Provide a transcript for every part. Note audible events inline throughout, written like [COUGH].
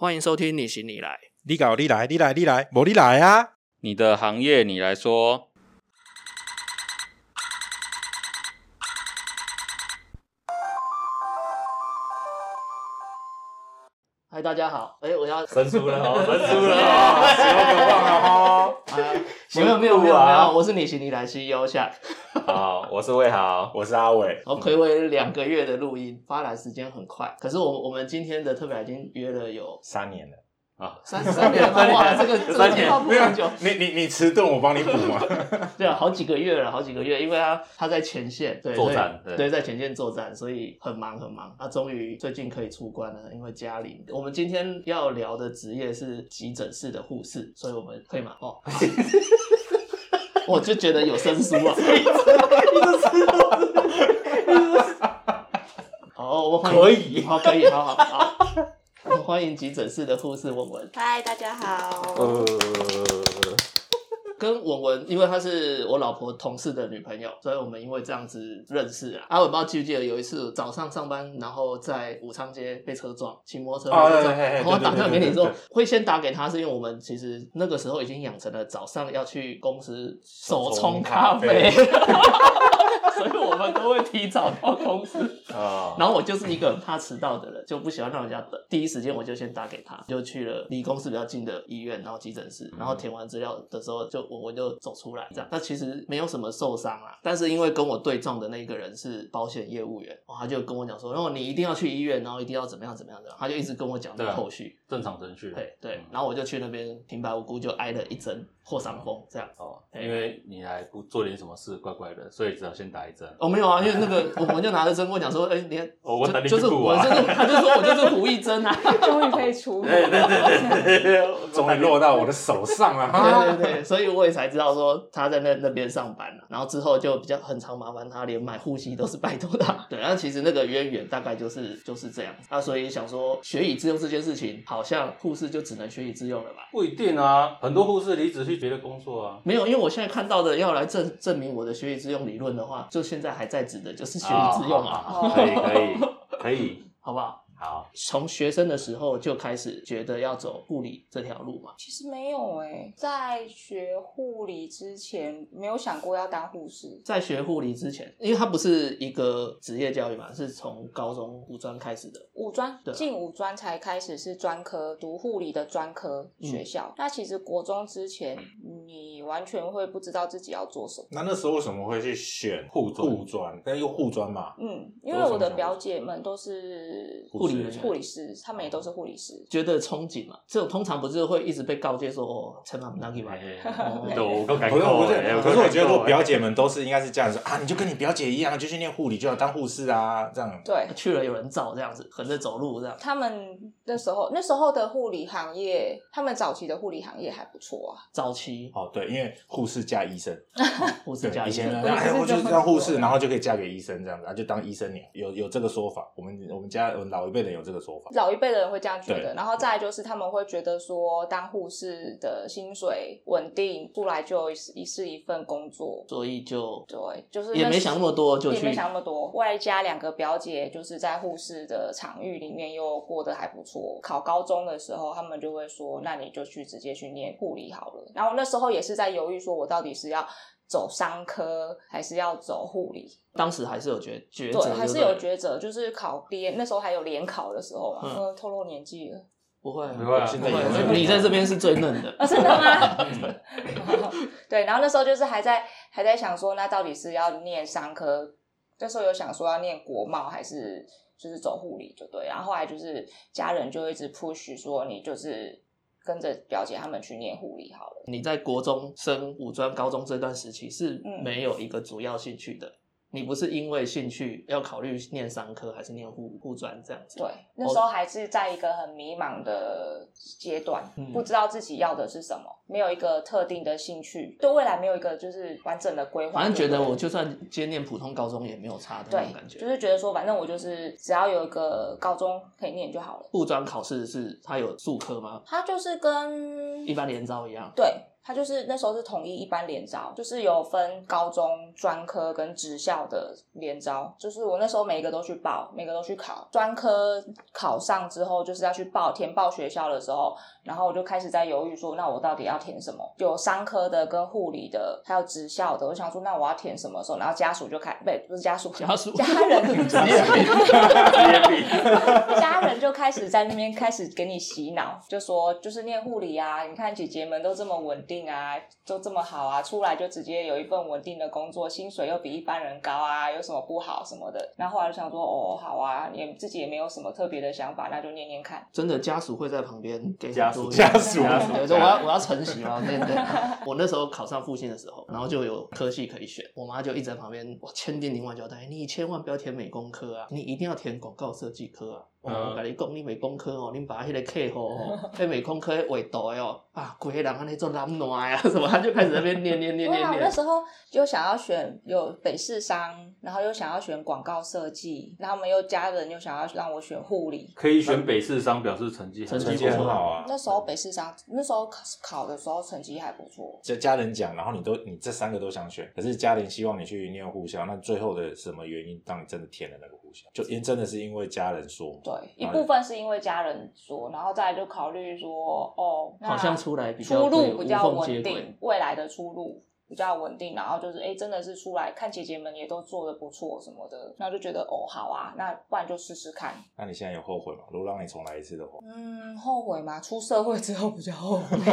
欢迎收听你行你来。你搞你来，你来你来，我你来啊！你的行业你来说，嗨，大家好。哎，我要生疏了哦，[LAUGHS] 生疏了啊，哦。喜欢给我忘了 [LAUGHS] 哈。啊，没有没有没有没有，我是你行你来 CEO 下。好，我是魏豪，[LAUGHS] 我是阿伟，我暌违两个月的录音，发来时间很快。可是我我们今天的特别来宾约了有三年了，啊，三三年了吗，哇，这个这个三年计划不很久。你你你迟钝，我帮你补嘛。[LAUGHS] 对啊，好几个月了，好几个月，因为他他在前线对作战对对，在前线作战，所以很忙很忙。他终于最近可以出关了，因为家里。我们今天要聊的职业是急诊室的护士，所以我们可以吗？哦，[LAUGHS] 我就觉得有生疏啊。[LAUGHS] 好，我可以好，可以，好好好。欢迎急诊室的护士文文。嗨，大家好。呃，[LAUGHS] 跟文文，因为她是我老婆同事的女朋友，所以我们因为这样子认识啊。阿伟不知道记不记得有一次早上上班，然后在武昌街被车撞，骑摩托车哦被车撞，然后我打电话给你说会先打给他，是因为我们其实那个时候已经养成了早上要去公司手冲咖啡，[LAUGHS] 所以我们都会提早到公司。啊，然后我就是一个很怕迟到的人，就不喜欢让人家等。第一时间我就先打给他，就去了离公司比较近的医院，然后急诊室，然后填完资料的时候，就我我就走出来这样。他其实没有什么受伤啊，但是因为跟我对撞的那个人是保险业务员，哦他就跟我讲说，然后你一定要去医院，然后一定要怎么样怎么样的，他就一直跟我讲这个后续。正常程序。对对嗯，然后我就去那边平白无故就挨了一针破伤风，这样。哦，因为你还不做点什么事，怪怪的，所以只好先打一针。哦，没有啊，因为那个 [LAUGHS] 我们就拿着针跟我讲说，哎、你看，[LAUGHS] 哦我等你就就是我就是，他就说我就是胡一针啊。[LAUGHS] 终于可以出门。对对对对对，终于落到我的手上了。对对对，所以我也才知道说他在那那边上班了，然后之后就比较很常麻烦他，连买护膝都是拜托他。对，那其实那个渊源大概就是就是这样。那所以想说学以致用这件事情，好像护士就只能学以致用了吧？不一定啊，很多护士离职去别的工作啊。没有，因为我现在看到的要来证证明我的学以致用理论的话，就现在还在职的就是学以致用啊，哦可以可以可以，[LAUGHS] 好不好？好，从学生的时候就开始觉得要走护理这条路嘛。其实没有哎、在学护理之前没有想过要当护士。在学护理之前，因为它不是一个职业教育嘛，是从高中五专开始的。五专对啊进五专才开始是专科读护理的专科学校。那其实国中之前，你完全会不知道自己要做什么。那那时候为什么会去选护专护专？但又护专嘛，嗯，因为我的表姐们都是护理护理师，他们也都是护理师。觉得憧憬嘛，这种通常不是会一直被告诫说哦，千万不能给吧。都我够改不是不是，哎可是我觉得我表姐们都是应该是这样子啊，你就跟你表姐一样，就去念护理，就要当护士啊，这样。对，去了有人照这样子，横着走路这样。他们那时候那时候的护理行业，他们早期的护理行业还不错啊。早期哦，对，因为护士嫁医生，[LAUGHS] 护士对，以前加医生呢，哎，我就是当护士，然后就可以嫁给医生这样子，然后就当医生娘，有有这个说法。我们我们家我们老一辈人有这个说法。老一辈的人会这样觉得，然后再来就是他们会觉得说，当护士的薪水稳定，出来就一是一份工作。所以就对，就是也没想那么多就去也没想那么多。外加两个表姐，就是在护士的场域里面又过得还不错。考高中的时候，他们就会说，那你就去直接去念护理好了。然后那时候也是在犹豫，说我到底是要走商科还是要走护理。当时还是有抉抉择，对，还是有抉择，就是考联那时候还有联考的时候嘛，嗯呃，透露年纪了。不会不会啊现在也会，你在这边是最嫩的。啊，真的吗？[LAUGHS] 对，然后那时候就是还在还在想说，那到底是要念商科？那时候有想说要念国贸还是就是走护理就对，然后后来就是家人就一直 push 说你就是跟着表姐他们去念护理好了。你在国中升五专、高中这段时期是嗯没有一个主要兴趣的。你不是因为兴趣要考虑念商科还是念护护专这样子？对，那时候还是在一个很迷茫的阶段，嗯不知道自己要的是什么，没有一个特定的兴趣，对未来没有一个就是完整的规划。反正觉得我就算接念普通高中也没有差的那对种感，觉。就是觉得说，反正我就是只要有一个高中可以念就好了。护专考试是它有数科吗？它就是跟一般联招一样。对他就是那时候是统一一般联招，就是有分高中专科跟职校的联招，就是我那时候每一个都去报，每个都去考。专科考上之后，就是要去报填报学校的时候，然后我就开始在犹豫说，那我到底要填什么？有商科的跟护理的，还有职校的。我想说，那我要填什么时候？然后家属就开，不不是家属，家属家人。[LAUGHS] 家人就开始在那边开始给你洗脑，就说就是念护理啊，你看姐姐们都这么稳定啊，都这么好啊，出来就直接有一份稳定的工作，薪水又比一般人高啊，有什么不好什么的。然后后来就想说，哦，好啊，也自己也没有什么特别的想法，那就念念看。真的家属会在旁边给家属家属家属我要我要承袭啊，对对。[LAUGHS] 我那时候考上复兴的时候，然后就有科系可以选，我妈就一直在旁边我千叮咛万交代，你千万不要填美工科啊，你一定要填广告设计科啊。哦，嗯我跟你讲，你美工科哦，你把迄个课吼吼，迄美工科的画图的哦，啊，规个人安尼做蓝暖啊 [LAUGHS] 什么，他就开始在那边念念念念念。[LAUGHS] 我那时候又想要选有北市商，然后又想要选广告设计，然后我们又家人又想要让我选护理。可以选北市商，表示成绩成绩很好啊。那时候北市商那时候考考的时候成绩还不错，家家人讲，然后你都你这三个都想选，可是家人希望你去念护校，那最后的什么原因让你真的填了那个护校？就因真的是因为家人说，对，一部分是因为家人说，然后再来就考虑说，哦，那好像出来比较出路比较稳定，未来的出路比较稳定，然后就是哎，真的是出来看姐姐们也都做的不错什么的，然后就觉得哦好啊，那不然就试试看。那你现在有后悔吗？如果让你重来一次的话，嗯，后悔吗？出社会之后比较后悔。[LAUGHS]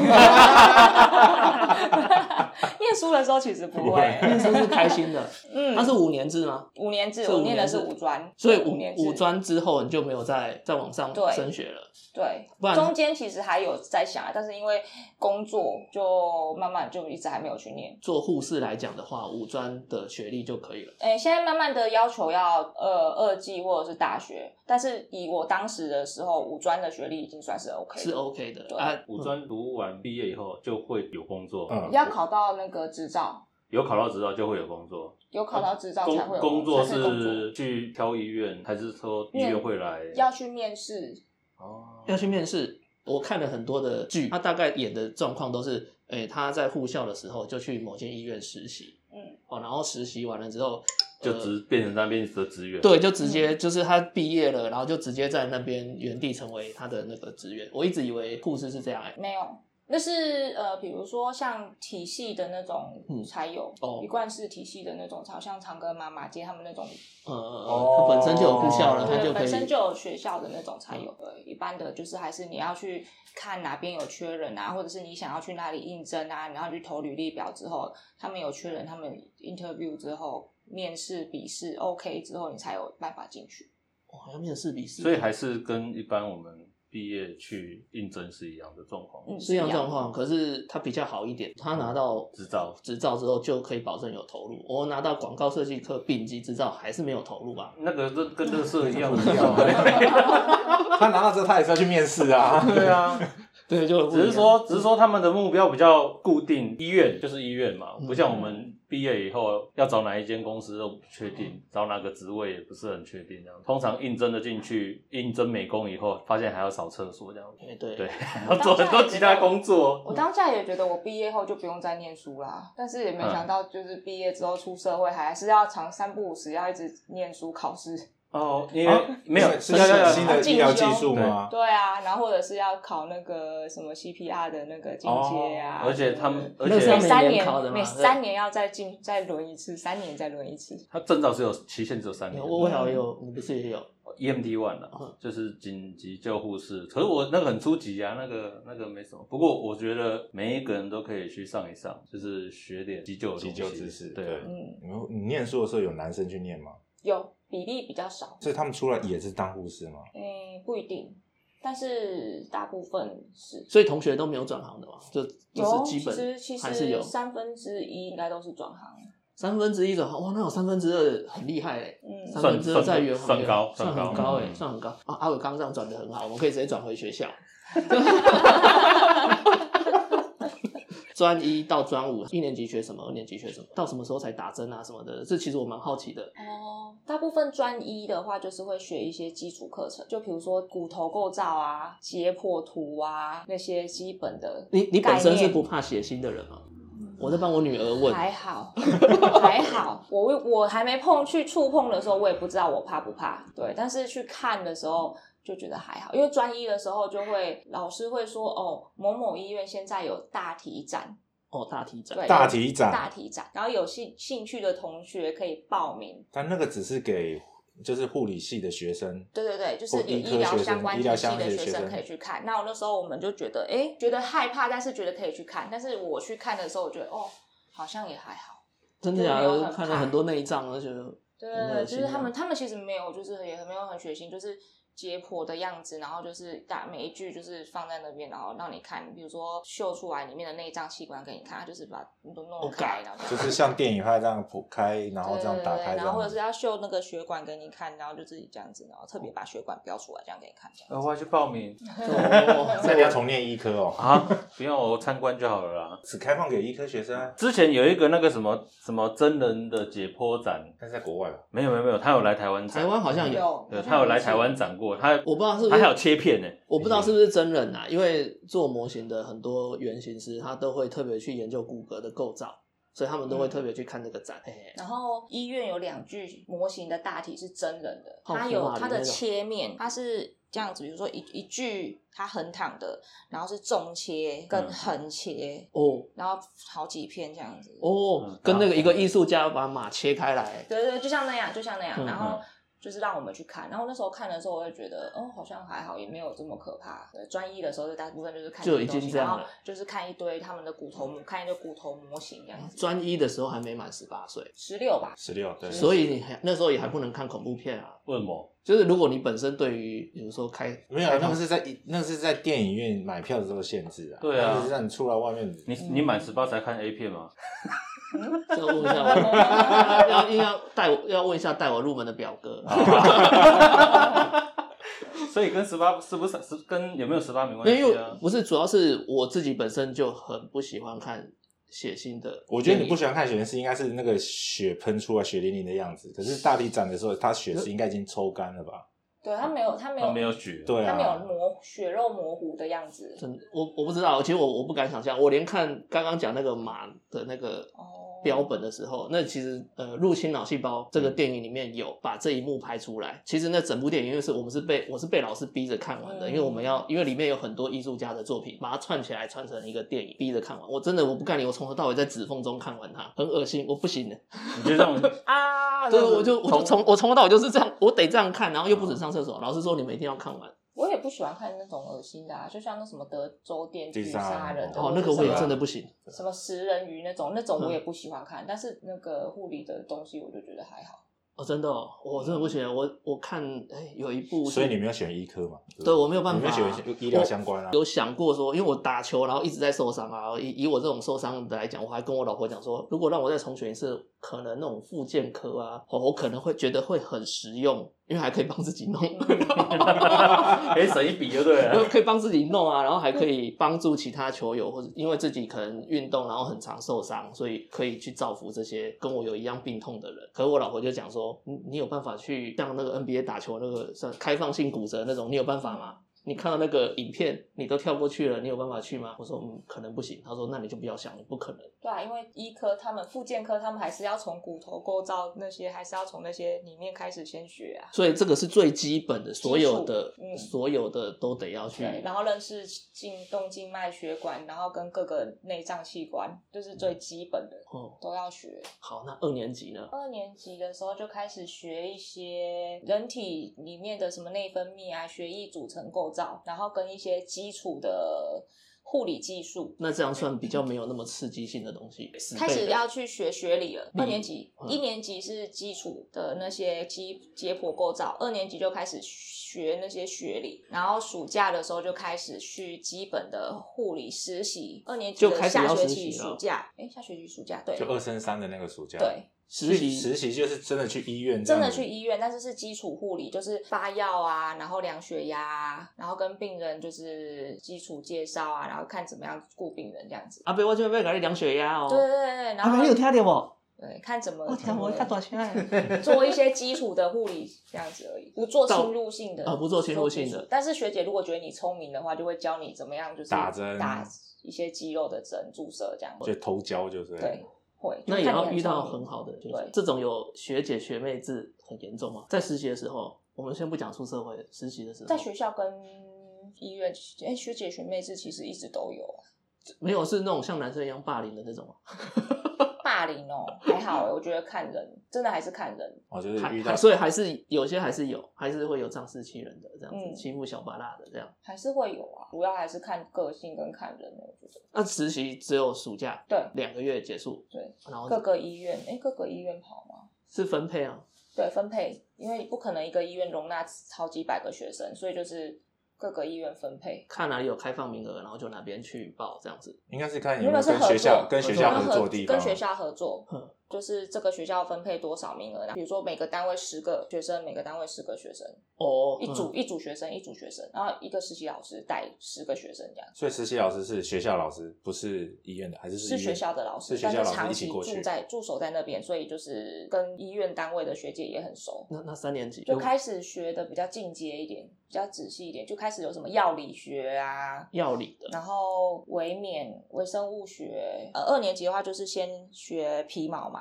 念书的时候其实不会，[LAUGHS] 念书是开心的。嗯，它是五年制吗？五年制，我念的是五专，所以五五年五专之后你就没有再再往上对升学了。对不然，中间其实还有在想，但是因为工作就慢慢就一直还没有去念。做护士来讲的话，五专的学历就可以了。诶，现在慢慢的要求要呃二技或者是大学，但是以我当时的时候，五专的学历已经算是 OK 的是 OK 的对啊。五专读完毕业以后就会有工作，嗯要考到那个执照，有考到执照就会有工作。有考到执照工才会有工作是去挑医院，还是说医院会来？要去面试，哦，要去面试。我看了很多的剧，他大概演的状况都是，诶、他在护校的时候就去某间医院实习，嗯，哦，然后实习完了之后，就直变成那边的职员。对，就直接嗯就是他毕业了，然后就直接在那边原地成为他的那个职员。我一直以为护士是这样、欸，没有。那是呃，比如说像体系的那种嗯才有，哦一贯式体系的那种，好像长庚妈妈街他们那种呃，哦他本身就有护校了，他对，就本身就有学校的那种才有。对，一般的就是还是你要去看哪边有缺人啊，或者是你想要去哪里应征啊，然后去投履历表之后，他们有缺人，他们 interview 之后面试、笔试 OK 之后，你才有办法进去。哇，要面试笔试，所以还是跟一般我们毕业去应征是一样的状况。嗯是一样状况，可是他比较好一点，他拿到执照执照之后就可以保证有投入。我拿到广告设计课丙级执照还是没有投入吧。那个跟跟乐色一样一样 [LAUGHS] 他拿到之后，他也是要去面试啊。对啊，[LAUGHS] 对，就只是说，只是说他们的目标比较固定，医院就是医院嘛，嗯不像我们毕业以后要找哪一间公司都不确定，找哪个职位也不是很确定这样。通常应征的进去，应征美工以后，发现还要扫厕所这样子，哎对对，还要做很多其他工作。我当下也觉得我毕业后就不用再念书啦，但是也没想到就是毕业之后出社会还是要常三不五时要一直念书考试。哦，因为没有是要要要新的医疗技术吗？对啊，然后或者是要考那个什么 CPR 的那个进阶啊，而且他们，而且每三年每三年要再进再轮一次，三年再轮一次。他证照是有期限，只有三年。我我好像有，你不是也有？EMT one 了嗯，就是紧急救护士。可是我那个很初级啊，那个那个没什么。不过我觉得每一个人都可以去上一上，就是学点急救急救知识。对，嗯，你念书的时候有男生去念吗？有比例比较少，所以他们出来也是当护士吗？嗯，不一定，但是大部分是。所以同学都没有转行的嘛，就就有，是基其实其本还是有三分之一应该都是转行。三分之一转行，哇，那有三分之二很厉害哎，嗯，三分之二在原行算高算算高很高哎，嗯算很高啊。阿伟刚刚这样转的很好，我们可以直接转回学校。[LAUGHS] 专一到专五，一年级学什么，二年级学什么，到什么时候才打针啊什么的，这其实我蛮好奇的。哦，大部分专一的话，就是会学一些基础课程，就比如说骨头构造啊、解剖图啊那些基本的。你你本身是不怕血腥的人吗？我在帮我女儿问，还好，[LAUGHS] 还好，我我还没碰去触碰的时候，我也不知道我怕不怕。对，但是去看的时候就觉得还好，因为专一的时候就会老师会说，哦，某某医院现在有大体展，哦，大体展，大体展大体展，然后有兴兴趣的同学可以报名。但那个只是给就是护理系的学生，对对对，就是有或医疗相关体系的学生可以去看。那我那时候我们就觉得，哎，觉得害怕，但是觉得可以去看。但是我去看的时候，我觉得哦，好像也还好。真的假的？看了很多内脏，而且对就是他们，他们其实没有，就是也没有很血腥，就是解剖的样子，然后就是打每一句就是放在那边，然后让你看，比如说秀出来里面的内脏器官给你看，他就是把都弄哦开，就是像电影拍这样剖开，然后这样打开，然后或者是要秀那个血管给你看，然后就自己这样子，然后特别把血管标出来，这样给你看，这样呃我要去报名哦那你要重念医科哦，啊！不用我参观就好了啦。只开放给医科学生啊，之前有一个那个什么什么真人的解剖展，但是在国外吧。没有没有没有，他有来台湾展，台湾好像有，对他有来台湾展过，他我不知道是不是他还有切片呢。我不知道是不是真人啊，因为做模型的很多原型师，他都会特别去研究骨骼的构造，所以他们都会特别去看这个展。嘿嘿然后医院有两具模型的大体是真人的，它有它的切面，它是这样子，比如说一一具它横躺的，然后是纵切跟嗯横切，哦然后好几片这样子。哦嗯，跟那个一个艺术家把马切开来，对对，对就像那样，就像那样，嗯然后。就是让我们去看，然后那时候看的时候，我会觉得，哦，好像还好，也没有这么可怕。对，专一的时候，就大部分就是看就已这些东西然后经这样了就是看一堆他们的骨头模，看一堆骨头模型这样子。专一的时候还没满十八岁，十六吧，十六对，所以你还那时候也还不能看恐怖片啊。为什么？就是如果你本身对于比如说开没有，那个是在那个是在电影院买票的时候限制啊。对啊就是让你出来外面。你你满十八才看 A 片吗？[LAUGHS] 要 [LAUGHS] 问一下 [LAUGHS] 我，要硬要带我要问一下带我入门的表哥。[LAUGHS] 所以跟十八是不是是跟有没有十八没关因为系啊？不是，主要是我自己本身就很不喜欢看血腥的。我觉得你不喜欢看血腥是应该是那个血喷出来血淋淋的样子，可是大体展的时候，它血是应该已经抽干了吧？对他没有，他没有，他没有血，对他没有啊，模血肉模糊的样子。真的，我我不知道，其实我我不敢想象，我连看刚刚讲那个马的那个哦，标本的时候，那其实呃，入侵脑细胞这个电影里面有把这一幕拍出来。其实那整部电影因为是我们是被我是被老师逼着看完的，嗯因为我们要因为里面有很多艺术家的作品，把它串起来串成一个电影，逼着看完。我真的我不干你，我从头到尾在指缝中看完它，很恶心，我不行的。你就这样 [LAUGHS] 啊？对，我就我就从我从头到尾就是这样，我得这样看，然后又不准上厕所。老师说你们一定要看完。我也不喜欢看那种恶心的啊，就像那什么德州电锯锯杀杀人的，哦，那个我也真的不行。什么食人鱼那种，那种我也不喜欢看。但是那个护理的东西，我就觉得还好。哦，真的哦，我真的不行。我我看，哎，有一部，所以你没有选医科嘛？不对我没有办法你没有选医疗相关啊。有想过说，因为我打球，然后一直在受伤啊。以以我这种受伤的来讲，我还跟我老婆讲说，如果让我再重选一次，可能那种复健科啊，哦我可能会觉得会很实用，因为还可以帮自己弄，可 [LAUGHS] 以省一笔就对了。[LAUGHS] 可以帮自己弄啊，然后还可以帮助其他球友，或者因为自己可能运动然后很常受伤，所以可以去造福这些跟我有一样病痛的人。可是我老婆就讲说，你你有办法去像那个 NBA 打球那个像开放性骨折那种，你有办法吗？你看到那个影片，你都跳过去了，你有办法去吗？我说嗯，可能不行。他说那你就不要想了，不可能。对啊，因为医科他们、复健科他们还是要从骨头构造那些，还是要从那些里面开始先学啊。所以这个是最基本的，所有的、嗯所有的都得要去。对，然后认识静动静脉血管，然后跟各个内脏器官，就是最基本的哦，都要学。好，那二年级呢？二年级的时候就开始学一些人体里面的什么内分泌啊、血液组成构造，然后跟一些基础的护理技术。那这样算比较没有那么刺激性的东西。开始要去学学理了。二年级，嗯一年级是基础的那些基解剖构造，二年级就开始学那些学理，然后暑假的时候就开始去基本的护理实习。二年级的就开始下学期暑假，哎，下学期暑假对就二升三的那个暑假，对，实习实习就是真的去医院真，的去医院，但是是基础护理，就是发药啊，然后量血压啊，然后跟病人就是基础介绍啊，然后看怎么样顾病人这样子。阿伯，我这边要给你量血压哦。对对对对，然后你有听到不？对看怎么我天，我看短信啊。做一些基础的护理这样子而已，不做侵入性的啊不做侵入性的但是学姐如果觉得你聪明的话，就会教你怎么样，就是打针打一些肌肉的针注射这样子。就头胶就是对，会。那也要遇到很好的，就是对这种有学姐学妹制很严重吗？在实习的时候，我们先不讲出社会，实习的时候，在学校跟医院，哎、学姐学妹制其实一直都有啊。没有是那种像男生一样霸凌的那种吗？霸凌哦，还好欸，[LAUGHS] 我觉得看人，真的还是看人。哦，就是还遇到所以还是有些还是有，还是会有仗势欺人的这样子，嗯欺负小巴辣的这样。还是会有啊，主要还是看个性跟看人，我觉得。那实习只有暑假对两个月结束，对，然后各个医院，哎、各个医院跑吗？是分配啊，对，分配，因为不可能一个医院容纳超几百个学生，所以就是各个医院分配。看哪里有开放名额，然后就哪边去报这样子。应该是看跟学校作，跟学校合合作地方，跟学校合作哼，就是这个学校分配多少名额，比如说每个单位十个学生，每个单位十个学生，哦，一组、嗯一组学生一组学生，然后一个实习老师带十个学生这样。所以实习老师是学校老师，不是医院的，还是是学校的老师，是学校老师但是长期一起过去住。在驻守在那边，所以就是跟医院单位的学姐也很熟，那那三年级就开始学的比较进阶一点，比较仔细一点，就开始有什么药理学啊，药理的，然后微免微生物学。呃，二年级的话就是先学皮毛嘛，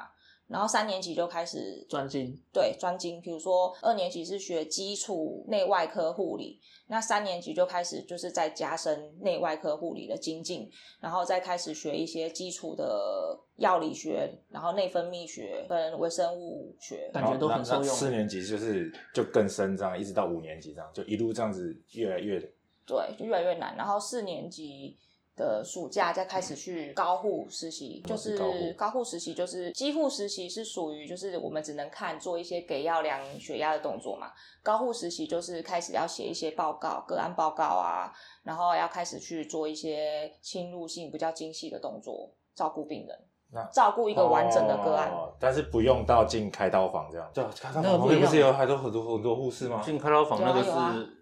然后三年级就开始专精对专精，比如说二年级是学基础内外科护理，那三年级就开始就是在加深内外科护理的精进，然后再开始学一些基础的药理学，然后内分泌学跟微生物学。感觉都很受用。四年级就是就更深这样，一直到五年级这样，就一路这样子越来越对，就越来越难。然后四年级的暑假再开始去高护实习，就哦是高护实习，就是基护实习是属于就是我们只能看做一些给药量血压的动作嘛。高护实习就是开始要写一些报告、个案报告啊，然后要开始去做一些侵入性比较精细的动作，照顾病人那，照顾一个完整的个案。哦但是不用到进开刀房这样。对，开刀那个不一样房旁边不是有还多很多很多护士吗？进开刀房那个是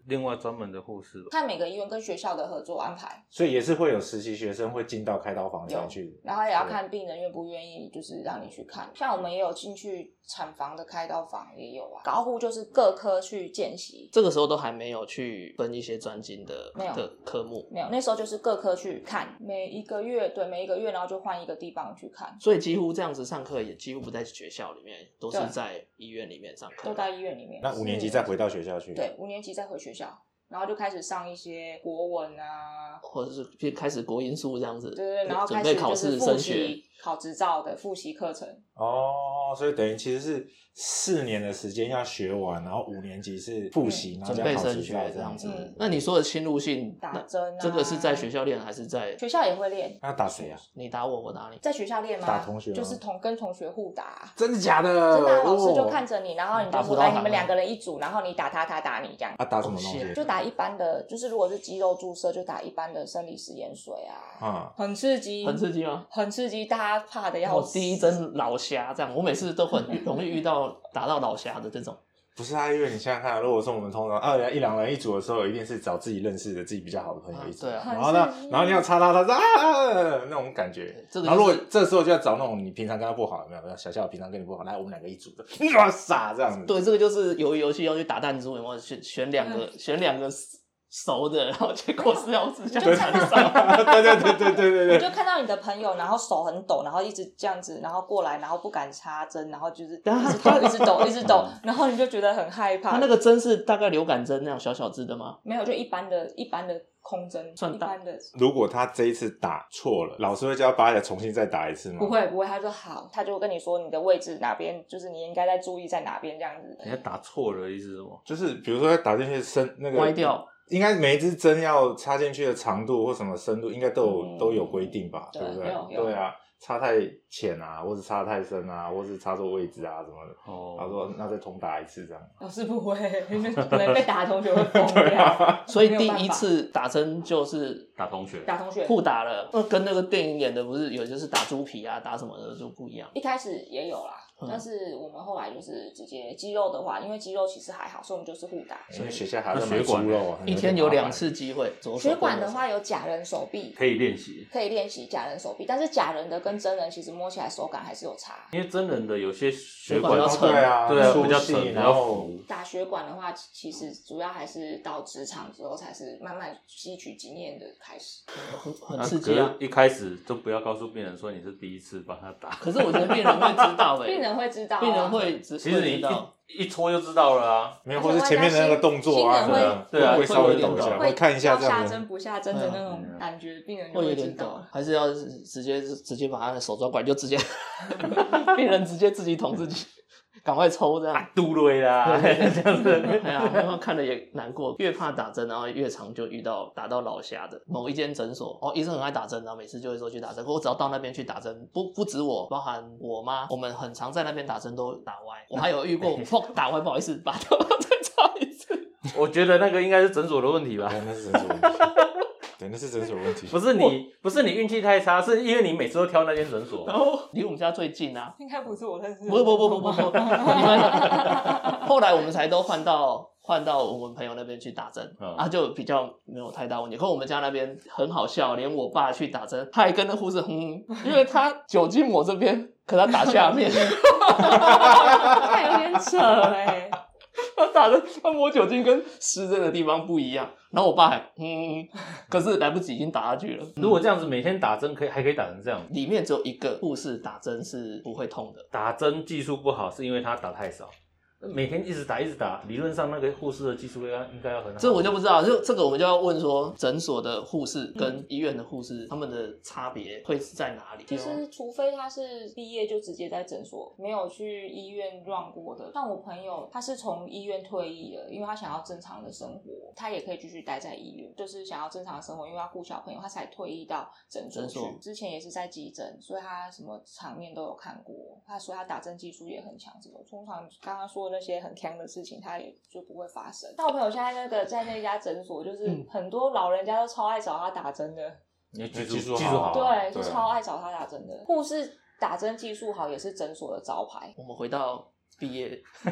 另外专门的护士吧？看每个医院跟学校的合作安排，所以也是会有实习学生会进到开刀房里面去。然后也要看病人愿不愿意，就是让你去看。像我们也有进去产房的开刀房，也有啊。高护就是各科去见习，这个时候都还没有去分一些专精的没有的科目，没有，那时候就是各科去看，每一个月对每一个月，然后就换一个地方去看，所以几乎这样子上课也几乎不在学校里面，都是在医院里面上课。都在医院里面。那五年级再回到学校去。对，五年级再回学校，然后就开始上一些国文啊，或者是就开始国音书这样子，对对对，然后准备考开始就是复试升学习。考执照的复习课程。哦，所以等于其实是四年的时间要学完，然后五年级是复习，然后准再考执备升学照这样子。嗯那你说的侵入性打针啊这个是在学校练还是在学校也会练，那打谁啊？你打我，我打你？在学校练吗？打同学吗就是同跟同学互打。真的假的？真的啊、老师就哦看着你，然后你打就说：“来，葡萄糖啊你们两个人一组，然后你打他，他打你，这样。啊，打什么东西？哦就打一般的，就是如果是肌肉注射，就打一般的生理食盐水啊，啊，很刺激，很刺激吗？很刺激，大家怕的要我死。第一针老瞎这样，我每次都很容易遇到打到老瞎的这种。不是啊，因为你想想看，如果说我们通常二人一两人一组的时候，一定是找自己认识的、自己比较好的朋友一组。对啊然后呢然后你要插他，他说啊那种感觉。这个然后如果这时候就要找那种你平常跟他不好，有没有？没有小小平常跟你不好，来我们两个一组的，哇傻这样子。对，这个就是鱿鱼游戏要去打弹珠，有没有选选两个选两个熟的，然后结果是要自相就残看杀。对对对对对对对你就看到你的朋友，然后手很抖，然后一直这样子，然后过来，然后不敢插针，然后就是 [LAUGHS] 一直抖，一直抖，一直抖，然后你就觉得很害怕。它那个针是大概流感针那种小小支的吗？没有，就一般的、一般的空针，算大一般的如果他这一次打错了，老师会叫他把他重新再打一次吗？不。会不会，他说好，他就跟你说你的位置哪边，就是你应该在注意在哪边这样子。人家打错了，意思是什么？就是比如说他打进去深那个歪掉，应该每一支针要插进去的长度或什么深度，应该都有、嗯都有规定吧？对不对对啊，插太浅啊，或是插太深啊，或是插错位置啊什么的。哦，他说那再重打一次这样。老师不会，可能被打的同学会疯 [LAUGHS] 对掉。啊，[LAUGHS] 所以第一次打针就是打同学，打同学，互打了，那跟那个电影演的不是有些是打猪皮啊，打什么的就不一样。一开始也有啦，嗯但是我们后来就是直接肌肉的话，因为肌肉其实还好，所以我们就是互打。所以学校还要买那血管猪肉啊，一天有两次机会，血管的话有假人手臂，可以练习。可以练习假人手臂，但是假人的跟真人其实摸起来手感还是有差。因为真人的有些血管要管沉对啊，对啊比较沉，比然后。打血管的话，其实主要还是到职场之后才是慢慢吸取经验的开始。很很啊刺激啊一开始就不要告诉病人说你是第一次帮他打。可是我觉得病人会知道的，[LAUGHS] 病人会知道啊病人会知其实你一一戳就知道了啊。没有，或是前面的那个动作啊，对啊，对啊会稍微抖一下，会看一下这样子下针。不下针的那种嗯感觉，病人会有知道点抖。，还是要直接直接把他的手抓过来，就直接 [LAUGHS] 病人直接自己捅自己，赶快抽这样。嘟嘞啦，[LAUGHS] 这样子。哎呀，然后看了也难过，越怕打针，然后越常就遇到打到老瞎的某一间诊所，哦，医生很爱打针，然后每次就会说去打针，我只要到那边去打针，不不止我，包含我妈，我们很常在那边打针都打歪，我还有遇过，[LAUGHS] 砰打歪，不好意思，把头再插一次。我觉得那个应该是诊所的问题吧。对，[LAUGHS] 那是诊所问题。对，那是诊所问题。不是你，不是你运气太差，是因为你每次都挑那间诊所。然后 [LAUGHS] 离我们家最近啊，应该不是我认识的。不不不不不不，[LAUGHS] 你们后来我们才都换到换到我们朋友那边去打针、嗯啊，就比较没有太大问题。可我们家那边很好笑，连我爸去打针，他还跟那护士哼，因为他酒精抹这边，可他打下面，[LAUGHS] 那有点扯哎。他打的他抹酒精跟湿疹的地方不一样。然后我爸还嗯，可是来不及，已经打下去了。如果这样子每天打针，可以还可以打成这样。里面只有一个护士打针是不会痛的，打针技术不好，是因为他打太少。每天一直打一直打，理论上那个护士的技术应该应该要很好。这我就不知道，就这个我们就要问说，诊所的护士跟医院的护士，他们的差别会是在哪里？其实，除非他是毕业就直接在诊所，没有去医院乱过的。像我朋友，他是从医院退役了，因为他想要正常的生活，他也可以继续待在医院，就是想要正常的生活，因为他顾小朋友，他才退役到诊所去诊所。之前也是在急诊，所以他什么场面都有看过。他说他打针技术也很强，什么通常刚刚说的那些很强的事情，它也就不会发生。但我朋友现在那个在那家诊所，就是嗯很多老人家都超爱找他打针的。技技术术技术好啊，对，超爱找他打针的。护士打针技术好，也是诊所的招牌。我们回到毕业，[LAUGHS]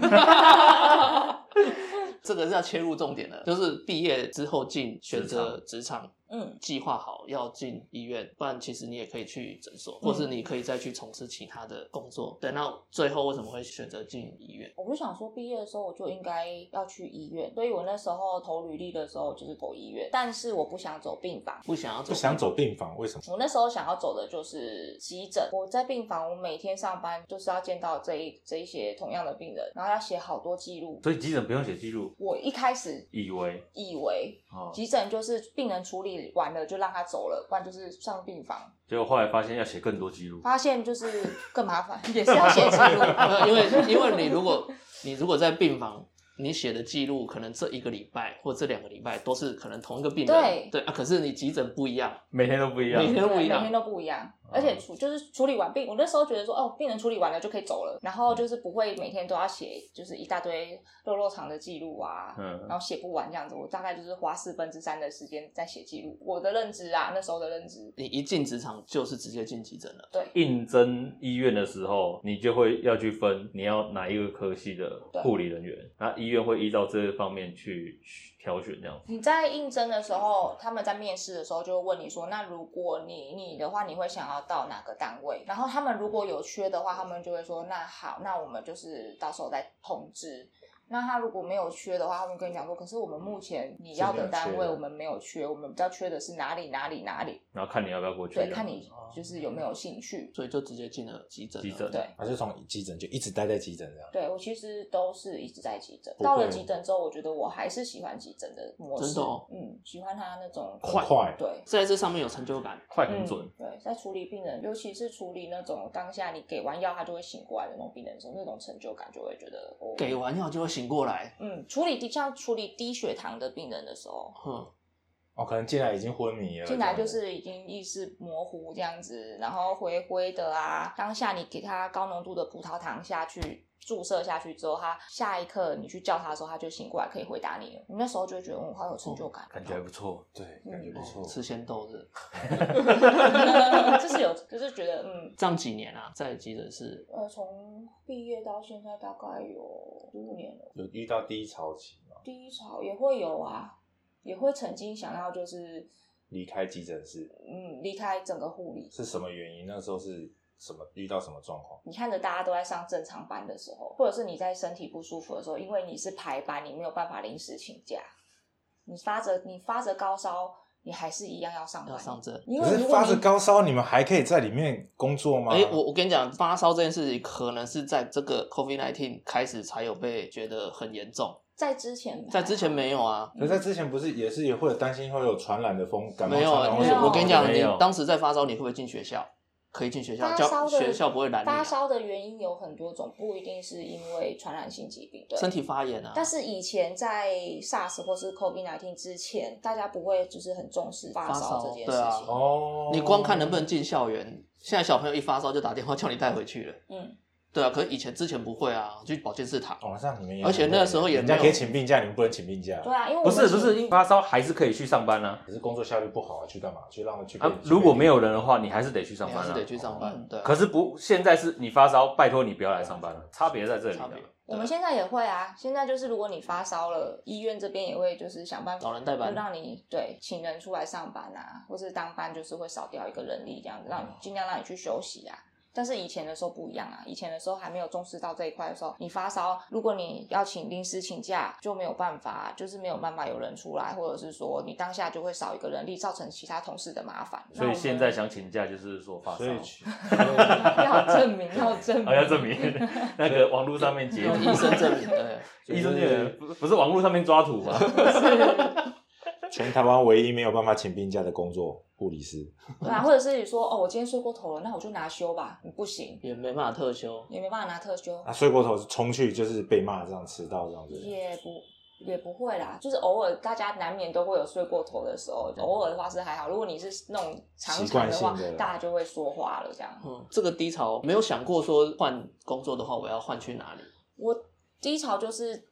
这个是要切入重点的，就是毕业之后进选择职场，嗯，计划好要进医院，不然其实你也可以去诊所，嗯或是你可以再去从事其他的工作。对，那最后为什么会选择进医院？我就想说，毕业的时候我就应该要去医院，所以我那时候投履历的时候就是投医院，但是我不想走病房。不想要走，不想走病房，为什么？我那时候想要走的就是急诊。我在病房，我每天上班就是要见到这一这一些同样的病人，然后要写好多记录。所以急诊不用写记录，我一开始以为以为哦，急诊就是病人处理完了就让他走了，不然就是上病房。结果后来发现要写更多记录。发现就是更麻烦，[LAUGHS] 也是要写记录。呃 [LAUGHS] 因为因为你如果你如果在病房，你写的记录可能这一个礼拜或这两个礼拜都是可能同一个病人，对啊，可是你急诊不一样，每天都不一样，每天都不一样每天都不一样，而且处就是处理完病，我那时候觉得说，哦，病人处理完了就可以走了，然后就是不会每天都要写，就是一大堆肉肉肠的记录啊，嗯然后写不完这样子，我大概就是花四分之三的时间在写记录。我的认知啊，那时候的认知，你一进职场就是直接进急诊了。对，应征医院的时候，你就会要去分你要哪一个科系的护理人员，那医院会依照这方面去挑选这样子。你在应征的时候，他们在面试的时候就会问你说，那如果你你的话，你会想要到哪个单位？然后他们如果有缺的话，他们就会说，那好，那我们就是到时候再通知。那他如果没有缺的话，他们跟你讲说，可是我们目前你要的单位我们没有缺，我们比较缺的是哪里哪里哪里，然后看你要不要过去。对，看你就是有没有兴趣。所以就直接进了急诊。急诊对，还是从急诊就一直待在急诊这样？对我其实都是一直在急诊，到了急诊之后，我觉得我还是喜欢急诊的模式，真的哦嗯，喜欢他那种快快，对，在这上面有成就感。快很准。嗯。对，在处理病人，尤其是处理那种当下你给完药他就会醒过来的那种病人的时候，那种成就感就会觉得，哦、给完药就会醒过来，嗯，处理低像处理低血糖的病人的时候，哼，哦，可能进来已经昏迷了，进来就是已经意识模糊这样子，然后灰灰的啊，当下你给他高浓度的葡萄糖下去。注射下去之后，他下一刻你去叫他的时候，他就醒过来可以回答你了。你那时候就会觉得，嗯，好有成就感，感觉还不错。对，感觉不错。吃鲜豆子，[LAUGHS] 就是有，就是觉得，嗯，这样几年啊，在急诊室，呃，从毕业到现在大概有五年了。有遇到低潮期吗？低潮也会有啊，也会曾经想要就是离开急诊室，嗯，离开整个护理。是什么原因？那时候是什么遇到什么状况？你看着大家都在上正常班的时候，或者是你在身体不舒服的时候，因为你是排班，你没有办法临时请假，你发着你发着高烧，你还是一样要上班。要上阵。因可是发为如果你着高烧，你们还可以在里面工作吗？哎、我我跟你讲，发烧这件事情，可能是在这个 COVID nineteen 开始才有被觉得很严重，在之前在之前没有啊。可在之前不是也是也会有担心会有传染的风感冒没有啊，我跟你讲，你当时在发烧，你会不会进学校？可以进学校，教发烧的学校不会拦你啊、发烧的原因有很多种，不一定是因为传染性疾病，对。身体发炎啊。但是以前在 SARS 或是 COVID 1 9之前，大家不会就是很重视发发烧这件事对啊情。哦，你光看能不能进校园，现在小朋友一发烧就打电话叫你带回去了。嗯，对啊，可是以前之前不会啊，去保健室躺。哦，这样你们也而且那时候也人家可以请病假，你们不能请病假。对啊，因为不是不是，因为发烧还是可以去上班啊。可是工作效率不好啊，去干嘛？去让他去啊。，如果没有人的话，你还是得去上班啊还是得。去上班嗯，对啊。可是不，现在是你发烧，拜托你不要来上班了，差别在这里啊差别。我们现在也会啊，现在就是如果你发烧了，医院这边也会就是想办法找人代班就让你对请人出来上班啊，或是当班就是会少掉一个人力这样子，让你尽量让你去休息啊。但是以前的时候不一样啊，以前的时候还没有重视到这一块的时候，你发烧，如果你要请临时请假，就没有办法，就是没有办法有人出来，或者是说你当下就会少一个人力，造成其他同事的麻烦。所以现在想请假就是说发烧 [LAUGHS] 要证明，要证明，哦要证明。[LAUGHS] 那个网络上面截图，用医生证明，对，[LAUGHS] 医生证明不不是网络上面抓图吗？全台湾唯一没有办法请病假的工作，护理师。对啊，或者是你说哦，我今天睡过头了，那我就拿休吧，你不行，也没办法特休。也没办法拿特休，啊，睡过头是冲去就是被骂这样迟到这样子。也不也不会啦，就是偶尔大家难免都会有睡过头的时候，偶尔的话是还好。如果你是那种常习常的话性的，大家就会说话了这样。嗯，这个低潮没有想过说换工作的话，我要换去哪里？我低潮就是。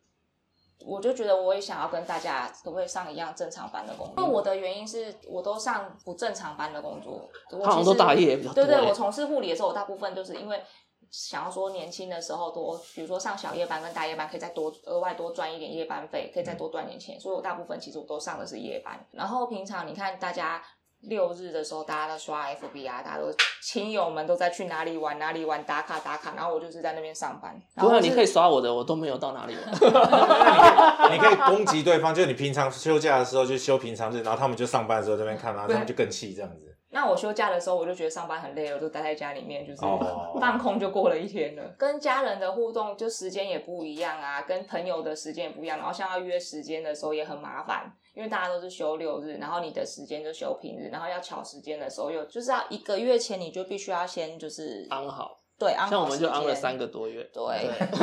我就觉得我也想要跟大家可不可以上一样正常班的工作，因为我的原因是我都上不正常班的工作，我他好像其实都大夜比较多欸。对对，我从事护理的时候，我大部分就是因为想要说年轻的时候多，比如说上小夜班跟大夜班，可以再多额外多赚一点夜班费，可以再多赚点钱，所以我大部分其实我都上的是夜班。然后平常你看大家。六日的时候，大家都刷 FB 啊，大家都亲友们都在去哪里玩哪里玩打卡打卡，然后我就是在那边上班。然不会，后你可以刷我的，我都没有到哪里玩。[LAUGHS] 你可以攻击对方，就是你平常休假的时候就休平常日，然后他们就上班的时候这边看，然后他们就更气这样子。那我休假的时候，我就觉得上班很累，我就待在家里面，就是哦放空就过了一天了。跟家人的互动就时间也不一样啊，跟朋友的时间也不一样。然后像要约时间的时候也很麻烦，因为大家都是休六日，然后你的时间就休平日，然后要调时间的时候又就是要一个月前你就必须要先就是安好，对安好像我们就安了三个多月。对对对。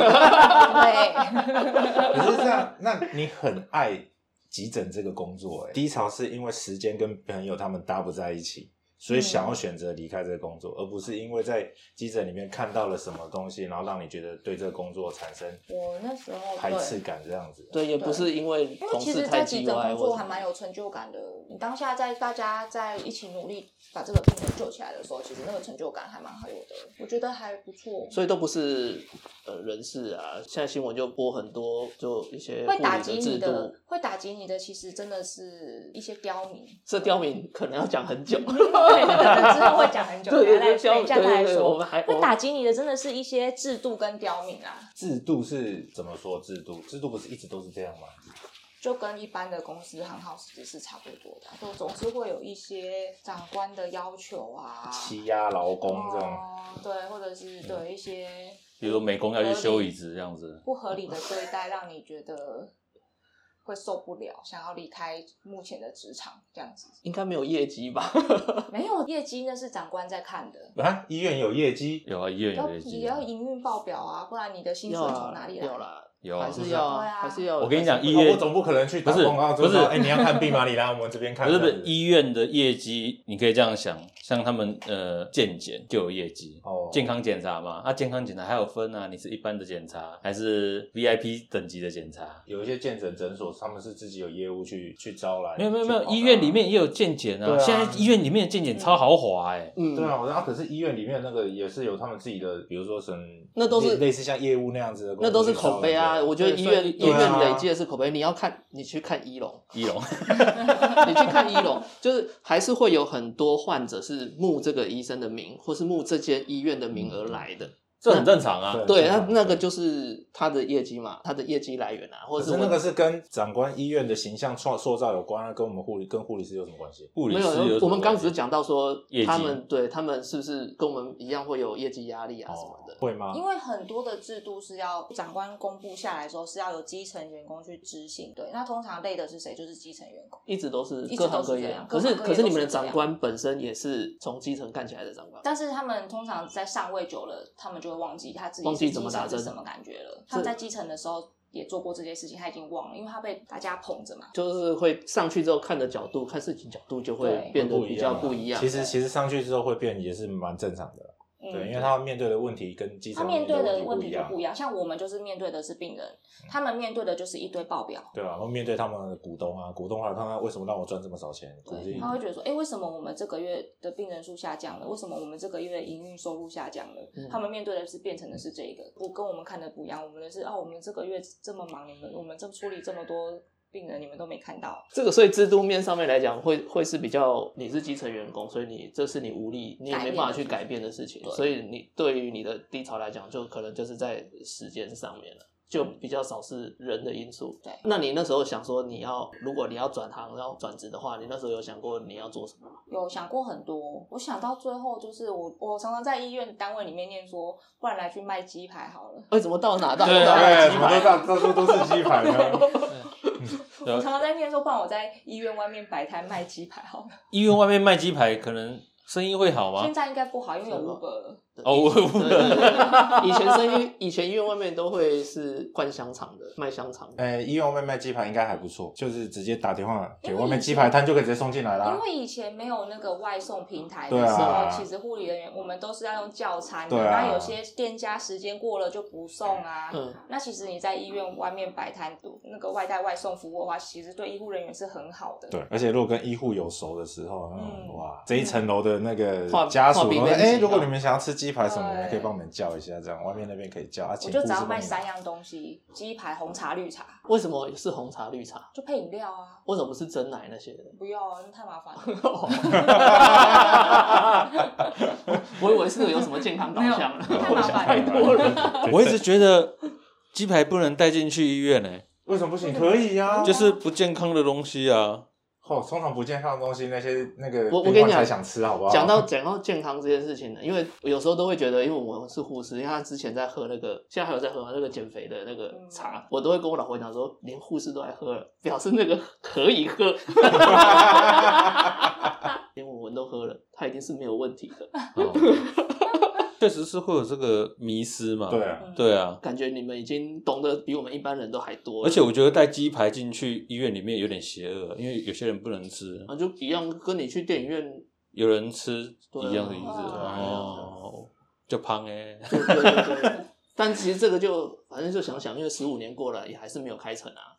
[LAUGHS] 可是这样，那你很爱急诊这个工作、欸，低潮是因为时间跟朋友他们搭不在一起，所以想要选择离开这个工作，而不是因为在急诊里面看到了什么东西，然后让你觉得对这个工作产生我那时候排斥感这样子。对，也不是因为因为其实，在急诊工作还蛮有成就感的。你当下在大家在一起努力把这个病人救起来的时候，其实那个成就感还蛮好有的，我觉得还不错。所以都不是呃人事啊，现在新闻就播很多，就一些会打击你的，，会打击你的，其实真的是一些刁民。这刁民可能要讲很久。[LAUGHS] [LAUGHS] 对对对，之后会讲很久，对对对，等一下刁等一下再来对对对，我说。们还会打击你的真的是一些制度跟刁民啊，制度是怎么说？制度制度不是一直都是这样吗？就跟一般的公司行号其实是差不多的，都总是会有一些长官的要求啊，欺压劳工这种。哦，对，或者是对一些比如说美工要去修椅子这样子，不合理的对待，让你觉得会受不了，想要离开目前的职场这样子。应该没有业绩吧？[LAUGHS] 没有业绩，那是长官在看的，啊，医院有业绩，有啊，医院有业绩也要营运报表啊，不然你的薪水从哪里来？要啦，有还是要啊对啊还是有。我跟你讲医院我总不可能去打不是广告，不是说哎，你要看病吗？你来我们这边看。不是不是医院的业绩，你可以这样想，像他们呃健检就有业绩，哦，健康检查嘛，啊健康检查还有分啊，你是一般的检查还是 VIP 等级的检查？有一些健诊诊所，他们是自己有业务去去招来。没有没有没有，医院里面也有健检啊，现在医院里面的健检超豪华哎、嗯，对啊，然后可是医院里面那个也是有他们自己的，比如说什么，那都是类类似像业务那样子的那都是口碑啊！人我觉得医院医院累积的是口碑。你要看，你去看 [LAUGHS] 医龙，医龙 [LAUGHS] 你去看医龙，就是还是会有很多患者是慕这个医生的名，或是慕这间医院的名而来的。这很正常啊。对，那那个就是他的业绩嘛，他的业绩来源啊，或者是那个是跟长官医院的形象创塑造有关啊，跟我们护理跟护理师有什么关系？护理没有师有什么我们刚只是讲到说他们对他们是不是跟我们一样会有业绩压力啊什么的。会吗？因为很多的制度是要长官公布下来时候，是要由基层员工去执行。对，那通常累的是谁？就是基层员工。一直都是一直各行都是这样。各业可是可是你们的长官本身也是从基层干起来的长官，但是他们通常在上位久了，他们就会忘记他自己忘记是基怎么打针层是什么感觉了。他在基层的时候也做过这些事情，他已经忘了，因为他被大家捧着嘛。就是会上去之后看的角度、看事情角度就会变得比较不一样啊不一样。其实其实上去之后会变也是蛮正常的，嗯对，因为他面对的问题跟基层他面对的问问题就不一样，像我们就是面对的是病人，他们面对的就是一堆报表。对啊，然后面对他们的股东啊，股东还看看为什么让我赚这么少钱，对，他会觉得说，哎、为什么我们这个月的病人数下降了？为什么我们这个月的营运收入下降了？嗯他们面对的是变成的是这个，不跟我们看的不一样。我们的是，哦，我们这个月这么忙，你们我们这处理这么多病人，你们都没看到。这个，所以制度面上面来讲，会会是比较你是基层员工，所以你这是你无力，你也没办法去改变的事情。所以你对于你的低潮来讲，就可能就是在时间上面了。就比较少是人的因素。对那你那时候想说，你要如果你要转行，要转职的话，你那时候有想过你要做什么吗？有想过很多，我想到最后就是我，我常常在医院单位里面念说，不然来去卖鸡排好了。哎，怎么到哪到哪对，到鸡排？到到处都是鸡排呢。[LAUGHS] [LAUGHS] [LAUGHS] 我常常在念说，不然我在医院外面摆摊卖鸡排好了。医院外面卖鸡排，可能生意会好吗现？在应该不好，因为有 Uber 了。哦，以前生意，以前医院外面都会是灌香肠的，卖香肠的。呃，医院外面卖鸡排应该还不错，就是直接打电话给外面鸡排摊就可以直接送进来因。为以前没有那个外送平台的时候，啊其实护理人员我们都是要用叫餐的，对啊然后有些店家时间过了就不送啊。嗯，那其实你在医院外面摆摊，那个外带外送服务的话，其实对医护人员是很好的。对，而且如果跟医护有熟的时候，嗯，嗯哇，这一层楼的那个画家属说，画饼面哎，如果啊你们想要吃鸡排什么的，对可以帮我们叫一下，这样外面那边可以叫啊。我就只要卖三样东西：鸡排、红茶、绿茶，为什么是红茶绿茶？就配饮料啊。为什么不是真奶那些的？不要啊，那太麻烦了。[LAUGHS] 我以为是有什么健康导向没有太麻烦了太多了。[LAUGHS] 我一直觉得鸡排不能带进去医院呢、为什么不行？可以呀，就是不健康的东西啊。哦，通常不健康的东西，那些那个我我跟你讲想吃，好不好？讲到讲到健康这件事情呢，因为我有时候都会觉得，因为我是护士，因为他之前在喝那个，现在还有在喝？那个减肥的那个茶，我都会跟我老婆讲说，连护士都来喝了，表示那个 [LAUGHS] 可以喝，[LAUGHS] 连我们都喝了，他一定是没有问题的。哦确实是会有这个迷失嘛。对啊，对啊，感觉你们已经懂得比我们一般人都还多，而且我觉得带鸡排进去医院里面有点邪恶，因为有些人不能吃，啊，就一样跟你去电影院，有人吃一样的意思。哦，就胖哎、对对对对。[LAUGHS] 但其实这个就反正就想想，因为十五年过了，也还是没有开成啊，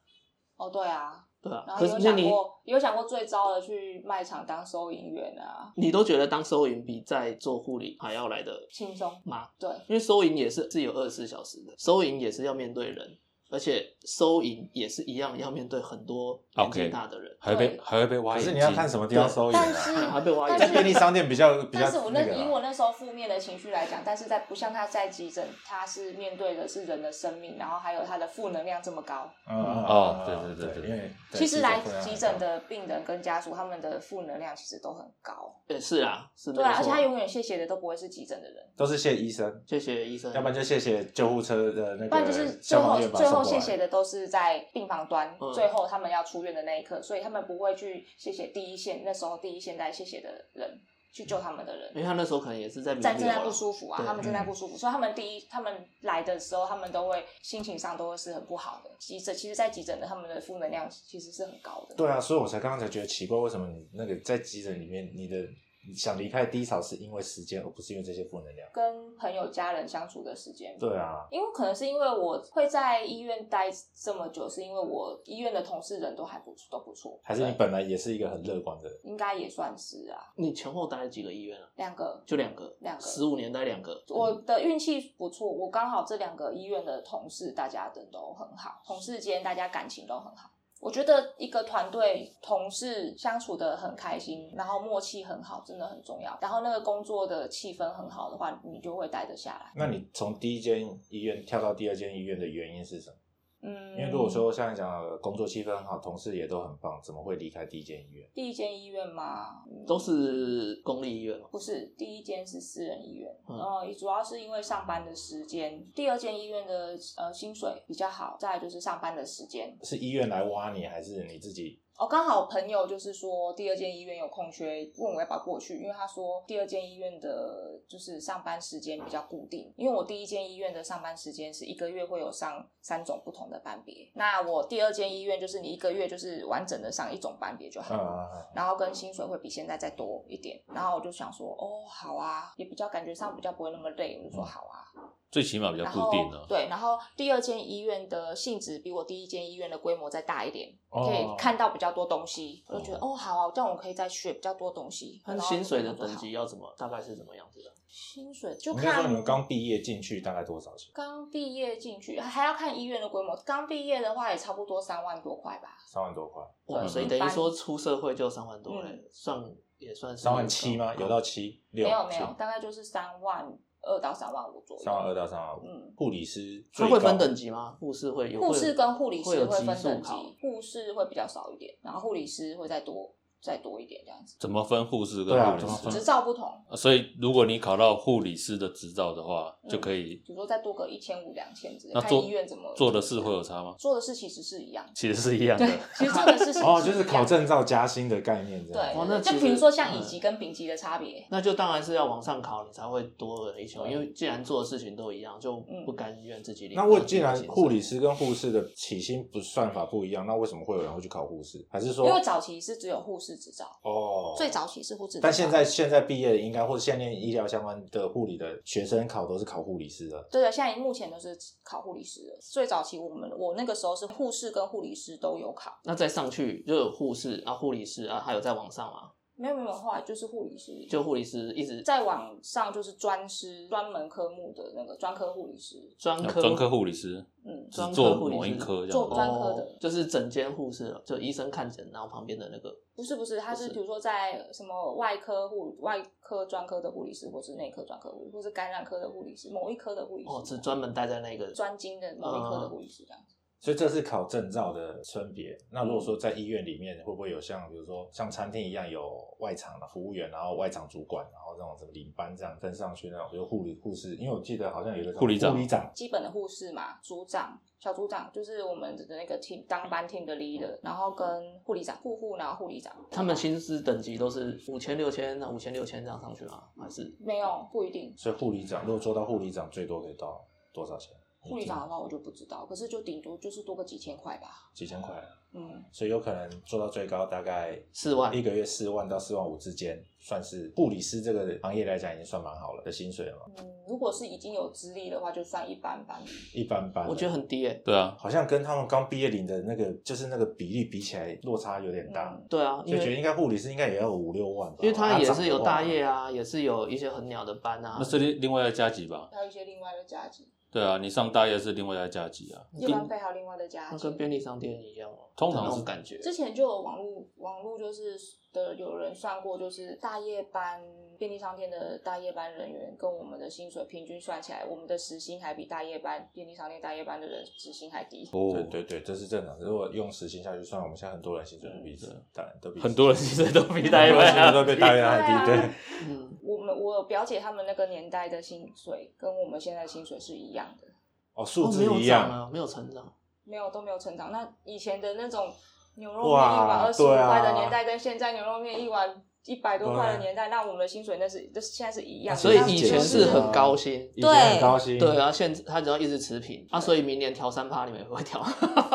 哦，对啊，对啊。然后有可是那你想过，有想过最糟的去卖场当收银员啊，你都觉得当收银比在做护理还要来的轻松。吗？对，因为收银也是是有二十四小时的，收银也是要面对人，而且收银也是一样要面对很多年纪大的人，还会被还会被挖眼。可是你要看什么地方收银但是啊？[LAUGHS] 还被挖便利商店比较比较但是我那。以我那时候负面的情绪来讲，但是在不像他在急诊，他是面对的是人的生命，然后还有他的负能量这么高。嗯嗯哦嗯对对对对因为其实来急诊的病人跟家属，他们的负能量其实都很高。对是啊，是对啊，而且他永远谢谢的都不会是急诊的人，都是谢医生，谢谢医生，要不然就谢谢救护车的那不然就是个最后消防员把他最后送过来谢谢的都是在病房端，嗯最后他们要出院的那一刻，所以他们不会去谢谢第一线那时候第一线在谢谢的人。去救他们的人因。为他那时候可能也是在弥在正在不舒服啊，他们正在不舒服，所以他们第一，他们来的时候，他们都会心情上都会是很不好的。急诊其实，在急诊的他们的负能量其实是很高的。对啊，所以我才刚刚才觉得奇怪，为什么你那个在急诊里面，你的你想离开低潮是因为时间，而不是因为这些负能量？跟朋友、家人相处的时间。对啊，因为可能是因为我会在医院待这么久，是因为我医院的同事人都还不都不错，还是你本来也是一个很乐观的人？应该也算是啊，你前后待了几个医院啊？两个。就两个，两个十五年待两个。我的运气不错，我刚好这两个医院的同事大家人都很好，同事间大家感情都很好。我觉得一个团队同事相处的很开心，然后默契很好，真的很重要。然后那个工作的气氛很好的话，你就会待得下来。那你从第一间医院跳到第二间医院的原因是什么？嗯，因为如果说像你讲的工作气氛很好，同事也都很棒，怎么会离开第一间医院？第一间医院吗，嗯都是公立医院嘛。不是第一间是私人医院，嗯呃，主要是因为上班的时间。第二间医院的呃薪水比较好，再来就是上班的时间。是医院来挖你，还是你自己？哦，刚好朋友就是说第二间医院有空缺，问我要不要过去，因为他说第二间医院的就是上班时间比较固定，因为我第一间医院的上班时间是一个月会有上三种不同的班别，那我第二间医院就是你一个月就是完整的上一种班别就好嗯了。然后跟薪水会比现在再多一点，然后我就想说，哦，好啊，也比较感觉上比较不会那么累，我就说好啊。最起码比较固定了。对，然后第二间医院的性质比我第一间医院的规模再大一点，哦可以看到比较多东西，我就觉得哦好啊，这样我可以再学比较多东西。那薪水的等级要怎么？大概是怎么样子的？薪水就看你们刚毕业进去大概多少钱？刚毕业进去，还要看医院的规模。刚毕业的话也差不多三万多块吧。三万多块，哇，对所以等于说出社会就三万多嘞嗯，算也算是三万七吗？有到七六？没有没有，大概就是三万二到三万五左右。三万二到三万五。嗯，护理师他会分等级吗？护士会有护士跟护理师会分等级，护士会比较少一点，然后护理师会再多再多一点这样子，怎么分护士跟对啊护理师？怎么分执照不同，啊所以如果你考到护理师的执照的话，嗯就可以比如说再多个一千五两千之类，看那做医院怎么做的事会有差吗？做的事其实是一样，其实是一样的对。，其实做的事是哦，就是考证照加薪的概念这样。对，哦那其实就比如说像乙嗯级跟丙级的差别，那就当然是要往上考，你才会多了一千万。对因为既然做的事情都一样，就嗯不甘愿自己领。那为既然护理师跟护士的起薪不算法不一样，那为什么会有人会去考护士？还是说因为早期是只有护士执照，哦，最早期是护士照，但现在现在毕业的应该或者现在念医疗相关的护理的学生考都是考护理师的。对的，现在目前都是考护理师的。最早期我们我那个时候是护士跟护理师都有考，那再上去就有护士啊、护理师啊，还有再往上嘛，没有没有，后来就是护理师，就护理师一直再往上就是专师，专门科目的那个专科护理师，专科专科护理师嗯，只专科做护理师某一科这做。专科的哦就是整间护士了，就医生看诊，然后旁边的那个不是不是，他是是比如说在什么外科护外科专科的护理师，或是内科专科护理，或是感染科的护理师，某一科的护理师，哦，只专门待在那个专精的某一科的护理师这样子。所以这是考证照的分别。那如果说在医院里面，会不会有像比如说像餐厅一样有外场的服务员，然后外场主管，然后这种什么领班这样跟上去那种，比如护理护士，因为我记得好像有一个护理长护理长基本的护士嘛，组长、小组长就是我们的那个 team 当班 team 的 leader，然后跟护理长、护护，然后护理长。他们薪资等级都是五千、六千、五千、六千这样上去吗？还是没有不一定，所以护理长如果做到护理长，最多可以到多少钱？护理长的话我就不知道，可是就顶多就是多个几千块吧。几千块，嗯，所以有可能做到最高大概四万一个月四万到四万五之间，算是护理师这个行业来讲已经算蛮好了的薪水了嘛，嗯，如果是已经有资历的话，就算一般般。一般般。我觉得很低诶、对啊，好像跟他们刚毕业领的那个就是那个比例比起来，落差有点大。嗯对啊，因为所以觉得应该护理师应该也要有五六万吧，因为他也是有大业啊。啊，也是有一些很鸟的班啊那。是另另外再加级吧？还有一些另外的加级，对啊，你上大夜是另外再加级啊。夜班费还有另外的加级。那跟便利商店一样哦，通常是那种感觉。之前就有网络网络就是的有人算过，就是大夜班便利商店的大夜班人员跟我们的薪水平均算起来，我们的时薪还比大夜班便利商店大夜班的人时薪还低。哦对对对，这是正常。如果用时薪下去算，我们现在很多人薪水都比当然都比很多人薪水都比大夜班都比大夜班还低。对我们我表姐他们那个年代的薪水跟我们现在薪水是一样的，哦，数字哦没有一样。啊，没有成长。没有都没有成长。那以前的那种牛肉面一碗二十五块的年代，跟现在牛肉面一碗一百多块的年代，那我们的薪水那是就是现在是一样，所以以前是很高薪。以前很高薪，对然后，现在他只要一直持平啊，所以明年调三趴，你们也会调。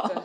对 [LAUGHS]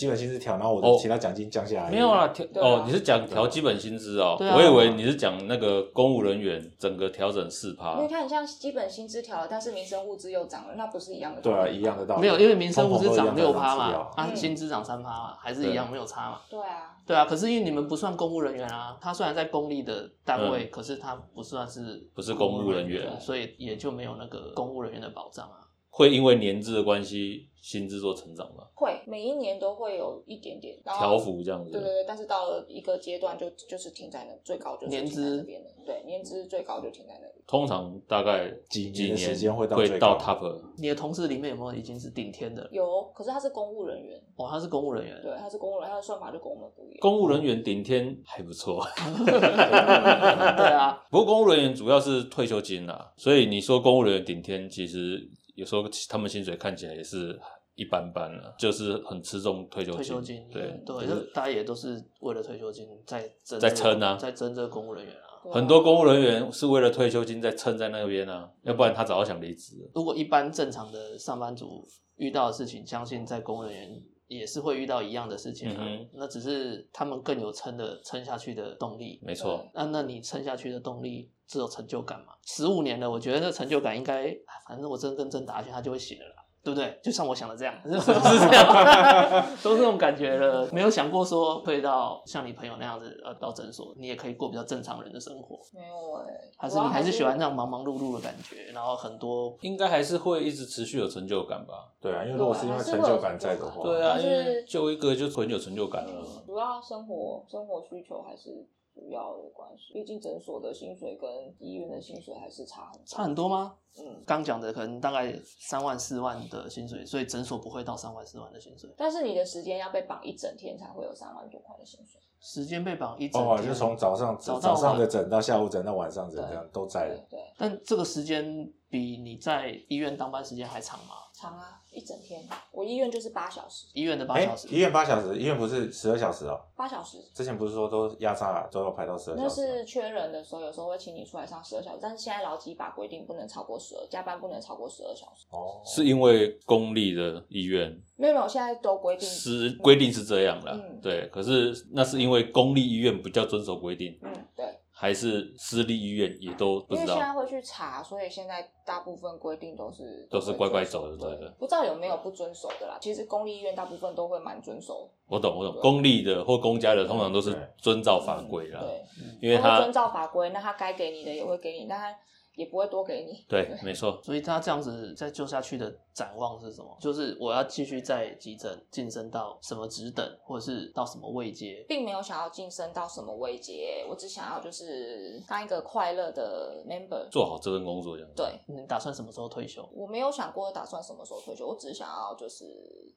基本薪资调，然后我哦。的其他奖金降下来。没有啊，调啊。哦，你是讲调基本薪资哦，我以为你是讲那个公务人员整个调整四趴。因为，看像基本薪资调了，但是民生物资又涨了，那不是一样的？对啊，一样的道理。没有，因为民生物资涨六趴嘛啊，嗯。薪资涨三趴嘛，还是一样没有差嘛。对啊，对啊，可是因为你们不算公务人员啊，他虽然在公立的单位，可是他不算是嗯不是公务人员。员，所以也就没有那个公务人员的保障啊。会因为年资的关系，薪资做成长吗？会每一年都会有一点点然后调幅这样子。对对对，但是到了一个阶段就就是停在那最高就是停在年资那边的，对，年资最高就停在那里。通常大概几几年的时间会到会到最高 top，你的同事里面有没有已经是顶天的？有，可是他是公务人员，哦，他是公务人员，对，他是公务人员，他的算法就跟我们不一样。公务人员顶天还不错。[LAUGHS] 对啊，不过公务人员主要是退休金啦，所以你说公务人员顶天，其实有时候他们薪水看起来也是一般般了，就是很吃重退休金。退休金，对对，就大家也都是为了退休金在争在这个撑啊在争这个公务人员啊。很多公务人员是为了退休金在撑在那边啊，要不然他早就想离职了。如果一般正常的上班族遇到的事情，相信在公务人员也是会遇到一样的事情啊。嗯那只是他们更有撑的撑下去的动力。没错，那那你撑下去的动力只有成就感嘛？十五年了，我觉得那成就感应该，啊反正我真跟真打下去，他就会写了啦。对不对？就像我想的这样，是 [LAUGHS] 是这样，[LAUGHS] 都是这种感觉了。没有想过说会到像你朋友那样子，呃，到诊所，你也可以过比较正常人的生活，没有哎、还是还你还是喜欢那种忙忙碌碌的感觉，然后很多应该还是会一直持续有成就感吧？对啊，因为如果是因为成就感在的话，对啊，因为就一个就很有成就感了。主要生活生活需求还是主要的关系，毕竟诊所的薪水跟医院的薪水还是差很差很多吗？嗯，刚讲的可能大概三万四万的薪水，所以诊所不会到三万四万的薪水。但是你的时间要被绑一整天才会有三万多块的薪水。时间被绑一整哦，天，就从早上早早上的诊到下午诊到晚上诊，这样都在对的。对，但这个时间比你在医院当班时间还长吗？长啊，一整天。我医院就是八小时，医院的八哎小时，，医院八小时，医院不是十二小时哦。八小时。之前不是说都压榨都要排到十二那小时那？是缺人的时候，有时候会请你出来上十二小时，但是现在劳基法规定不能超过十二，加班不能超过十二小时。哦，是因为公立的医院没有没有，现在都规定是规定是这样的，嗯对。可是那是因为公立医院比较遵守规定，嗯，对，还是私立医院也都不知道因为现。在会去查，所以现在大部分规定都是都是乖乖走的，的对的不知道有没有不遵守的啦。其实公立医院大部分都会蛮遵守，我懂，我懂。公立的或公家的通常都是遵照法规啦，对，因为他遵照法规，那他该给你的也会给你，但他也不会多给你。对，没错，所以他这样子再救下去的展望是什么？就是我要继续在急诊晋升到什么职等，或者是到什么位阶？并没有想要晋升到什么位阶，我只想要就是当一个快乐的 member。做好这份工作这样。对，你打算什么时候退休？我没有想过打算什么时候退休，我只想要就是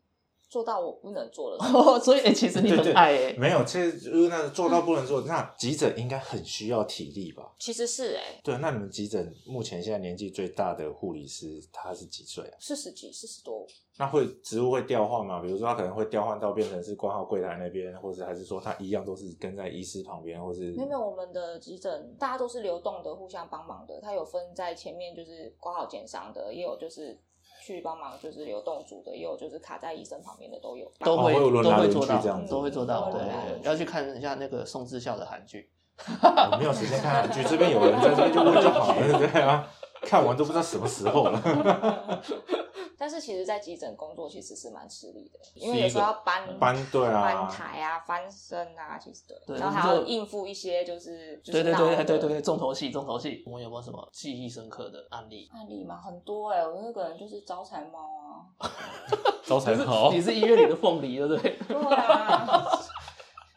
做到我不能做的事情。哦，[LAUGHS] 所以哎、其实你对对很爱哎、没有，其实如果那做到不能做，那急诊应该很需要体力吧？其实是哎、对，那你们急诊目前现在年纪最大的护理师他是几岁啊？四十几、四十多，那会职务会调换吗？比如说他可能会调换到变成是挂号柜台那边，或者还是说他一样都是跟在医师旁边，或是没有没有，我们的急诊大家都是流动的，互相帮忙的。他有分在前面就是挂号检伤的，也有就是去帮忙就是流动组的，也有就是卡在医生旁边的都有。都会、都会做到去这样，子都会做到。对要去看一下那个宋智孝的韩剧。我没有时间看韩剧，这边有人在这边就问就好了，对啊？看完都不知道什么时候了。[LAUGHS] 但是其实，在急诊工作其实是蛮吃力的，因为有时候要搬搬对啊搬台啊、翻身啊，其实对，对然后还要应付一些就是就对对对对对对，重头戏重头戏。我们有没有什么记忆深刻的案例？案例嘛很多哎、我那个人就是招财猫啊，[LAUGHS] 招财猫，[LAUGHS] 你是医院里的凤梨，对不对？对啊，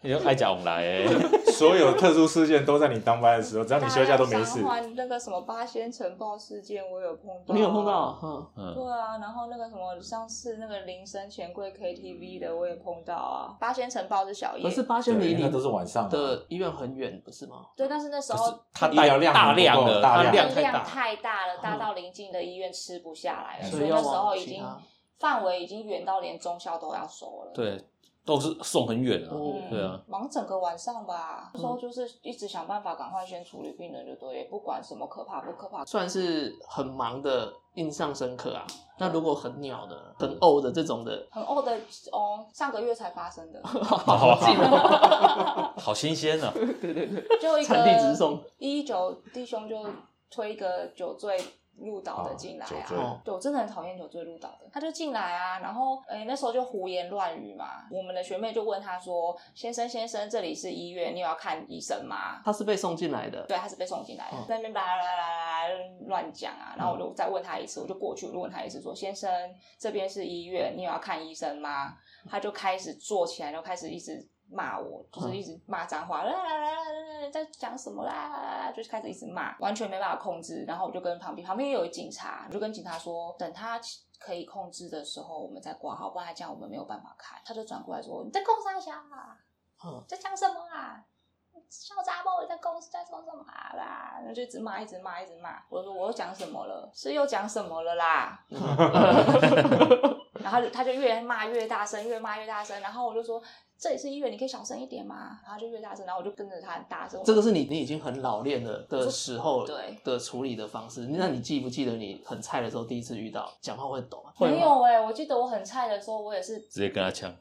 你就爱讲往来哎，[LAUGHS] 所有特殊事件都在你当班的时候，只要你休假都没事。那个什么八仙城爆事件，我有碰到，你有碰到？嗯，嗯，对啊，然后那个什么上次那个铃声钱柜 KTV 的我也碰到啊。八仙城爆是小夜，可是八仙对离你都是晚上的医院很远，不是吗？对，但是那时候它大医疗量大量的，它大量。量量太大，了，大到邻近的医院吃不下来了，嗯。所以那时候已经范围已经远到连中校都要收了。对，都是送很远啊。哦对啊，忙整个晚上吧。那时候就是一直想办法赶快先处理病人，就对，也不管什么可怕不可怕。算是很忙的，印象深刻啊。那如果很鸟的、很呕的这种的，很呕的哦，上个月才发生的，好近哦。[LAUGHS] 好新鲜啊！[LAUGHS] 对对对，就一个产地直送。一九弟兄就推一个酒醉入岛的进来啊，对我真的很讨厌酒醉入岛的，他就进来啊，然后诶、那时候就胡言乱语嘛，我们的学妹就问他说：“先生先生，这里是医院，你有要看医生吗？”他是被送进来的，对，他是被送进来的，嗯在那边啦啦啦啦啦乱讲啊，然后我就再问他一次，我就过去，我就问他一次说：“先生，这边是医院，你有要看医生吗？”他就开始坐起来，就开始一直骂我，就是一直骂脏话，啦啦啦啦啦，在讲什么啦，就是开始一直骂，完全没办法控制。然后我就跟旁边旁边有一警察，我就跟警察说，等他可以控制的时候，我们再挂号，不然这样我们没有办法开。他就转过来说：“你在攻啥下啊？嗯，在讲什么啊？”小杂包，你在公司在说什么啊啦？然后就一直骂，一直骂，一直骂。我说我又讲什么了？是又讲什么了啦？[LAUGHS] [LAUGHS] 然后他就越骂越大声，越骂越大声。然后我就说这里是医院，你可以小声一点嘛。然后就越大声，然后我就跟着他很大声。这个是你你已经很老练了的时候对的处理的方式。那你记不记得你很菜的时候第一次遇到讲话会抖吗没有哎、我记得我很菜的时候，我也是直接跟他呛。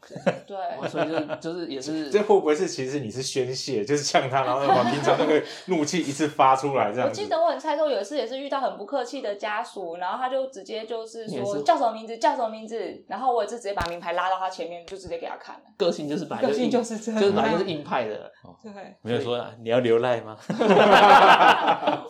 对。[LAUGHS] 哦所以就就是也是这会不会是其实你是宣泄，就是呛他，然后把平常那个怒气一次发出来这样？我记得我很菜的时候，有一次也是遇到很不客气的家属，然后他就直接就是说叫什么名字，叫什么名字，然后我也是直接把名牌拉到他前面，就直接给他看了。个性就是本来个性硬就是这样就是本来就是硬派的。对，没有说啊你要流赖吗？[LAUGHS]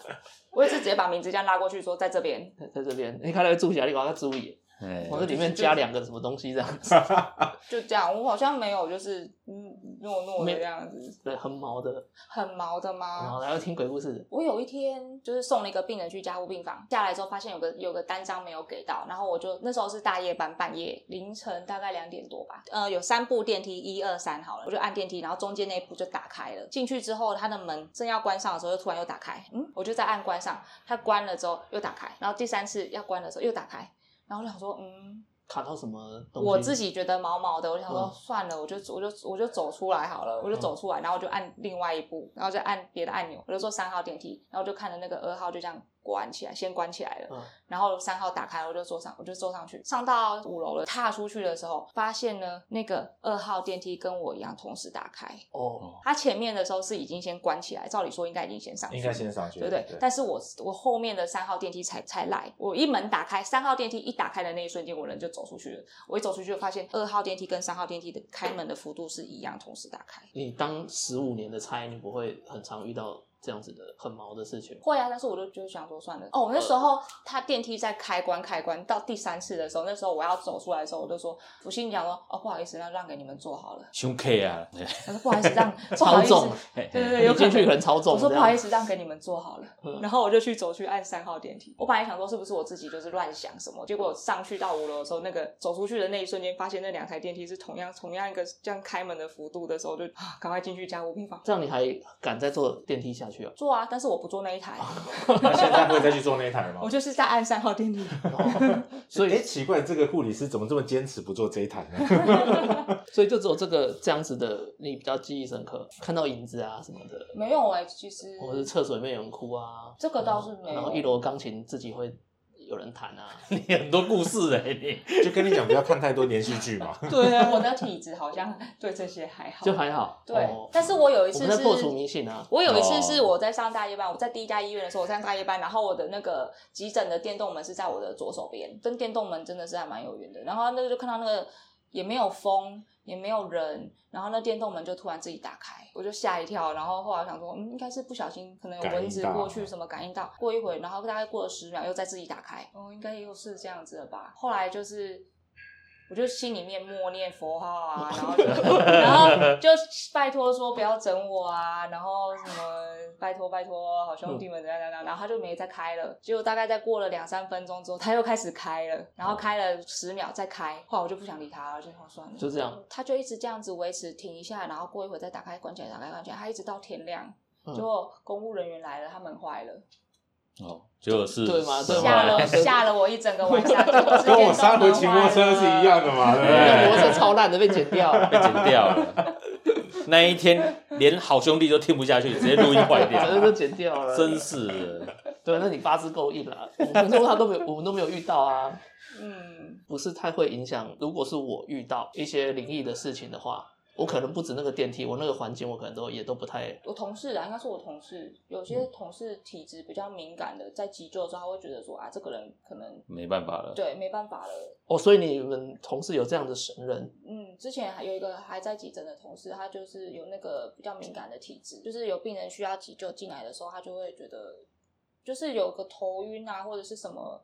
我也是直接把名字这样拉过去，说在这边。在在这边，你看那个注起来，你搞他注意，哎往这里面加两个什么东西这样子，[LAUGHS] 就这样，我好像没有就是嗯糯糯的这样子，对，很毛的，很毛的然吗？后还要听鬼故事，我有一天就是送了一个病人去加护病房，下来之后发现有个有个单张没有给到，然后我就那时候是大夜班，半夜凌晨大概两点多吧，呃，有三部电梯，一二三好了，我就按电梯，然后中间那一部就打开了，进去之后它的门正要关上的时候，又突然又打开，嗯，我就再按关上，它关了之后又打开，然后第三次要关的时候又打开，然后我想说，嗯，卡到什么东西？我自己觉得毛毛的，我想说嗯算了，我就我就我就走出来好了，我就走出来，然后我就按另外一步，然后就按别的按钮，我就坐三号电梯，然后就看着那个二号就这样关起来，先关起来了，嗯然后三号打开了，我就坐上，我就坐上去，上到五楼了，踏出去的时候，发现呢那个二号电梯跟我一样同时打开，哦，它前面的时候是已经先关起来，照理说应该已经先上去，应该先上去，对不对？但是我我后面的三号电梯才才来，我一门打开，三号电梯一打开的那一瞬间，我人就走出去了。我一走出去就发现二号电梯跟三号电梯的开门的幅度是一样，同时打开。你当十五年的差，你不会很常遇到这样子的很毛的事情。会啊，但是我就就想说算了。哦，我那时候他电梯在开关开关到第三次的时候，那时候我要走出来的时候，我就说，我心里讲说，哦，不好意思，那让给你们坐好了。胸 K 啊，[LAUGHS] 他说不好意思，让 [LAUGHS] 不好意思超重，对对对，你有进去可能超重我说不好意思，让给你们坐好了。嗯然后我就去走去按三号电梯。我本来想说是不是我自己就是乱想什么，结果上去到五楼的时候，那个走出去的那一瞬间，发现那两台电梯是同样同样一个这样开门的幅度的时候，就啊赶快进去加护病房这样你还敢再坐电梯下去啊？做啊。但是我不坐那一台，[LAUGHS] 那现在会再去做那一台吗 [LAUGHS] 我？就是在按三号电梯。所以哎，奇怪，这个护理师怎么这么坚持不做这一台呢？[LAUGHS] 所以就只有这个这样子的，你比较记忆深刻，看到影子啊什么的，没有哎、其实或者是厕所里面有人哭啊，这个倒是没有然后一楼钢琴自己会有人谈啊，[LAUGHS] 你很多故事哎、你 [LAUGHS] 就跟你讲，不要看太多连续剧嘛。[LAUGHS] 对啊，我的体质好像对这些还好，就还好。对哦。但是我有一次是破除迷信啊，我有一次哦是我在上大夜班，我在第一家医院的时候，我上大夜班，然后我的那个急诊的电动门是在我的左手边，跟电动门真的是还蛮有缘的。然后那个就看到那个也没有风，也没有人，然后那电动门就突然自己打开，我就吓一跳。然后后来我想说，嗯，应该是不小心，可能有蚊子过去什么感应到。过一会，然后大概过了十秒，又再自己打开，哦，应该又是这样子的吧。后来就是。我就心里面默念佛号啊，然后就 [LAUGHS] 然后就拜托说不要整我啊，然后什么拜托拜托好兄弟们怎样怎样，然后他就没再开了。结果大概再过了两三分钟之后，他又开始开了，然后开了十秒再开，后来我就不想理他了，就好算了。就这样。他就一直这样子维持，停一下，然后过一会儿再打开关起来，打开关起来，他一直到天亮。嗯结果公务人员来了，他门坏了，哦，结果是对嘛吓了 [LAUGHS] 吓了我一整个晚上，[LAUGHS] 跟我上回骑摩托车是一样的嘛，对不对那摩？托车超烂的被剪掉了，[LAUGHS] 被剪掉了。那一天连好兄弟都听不下去，直接录音坏掉真的都剪掉了，真是的。对，那你八字够硬了，五分钟他都没有，我们都没有遇到啊，嗯，不是太会影响。如果是我遇到一些灵异的事情的话，我可能不止那个电梯，我那个环境我可能都也都不太。我同事啊，应该是我同事，有嗯些同事体质比较敏感的，在急救的时候，他会觉得说啊，这个人可能没办法了。对没办法了。哦，所以你们同事有这样的神人，嗯，之前还有一个还在急诊的同事，他就是有那个比较敏感的体质，就是有病人需要急救进来的时候，他就会觉得就是有个头晕啊，或者是什么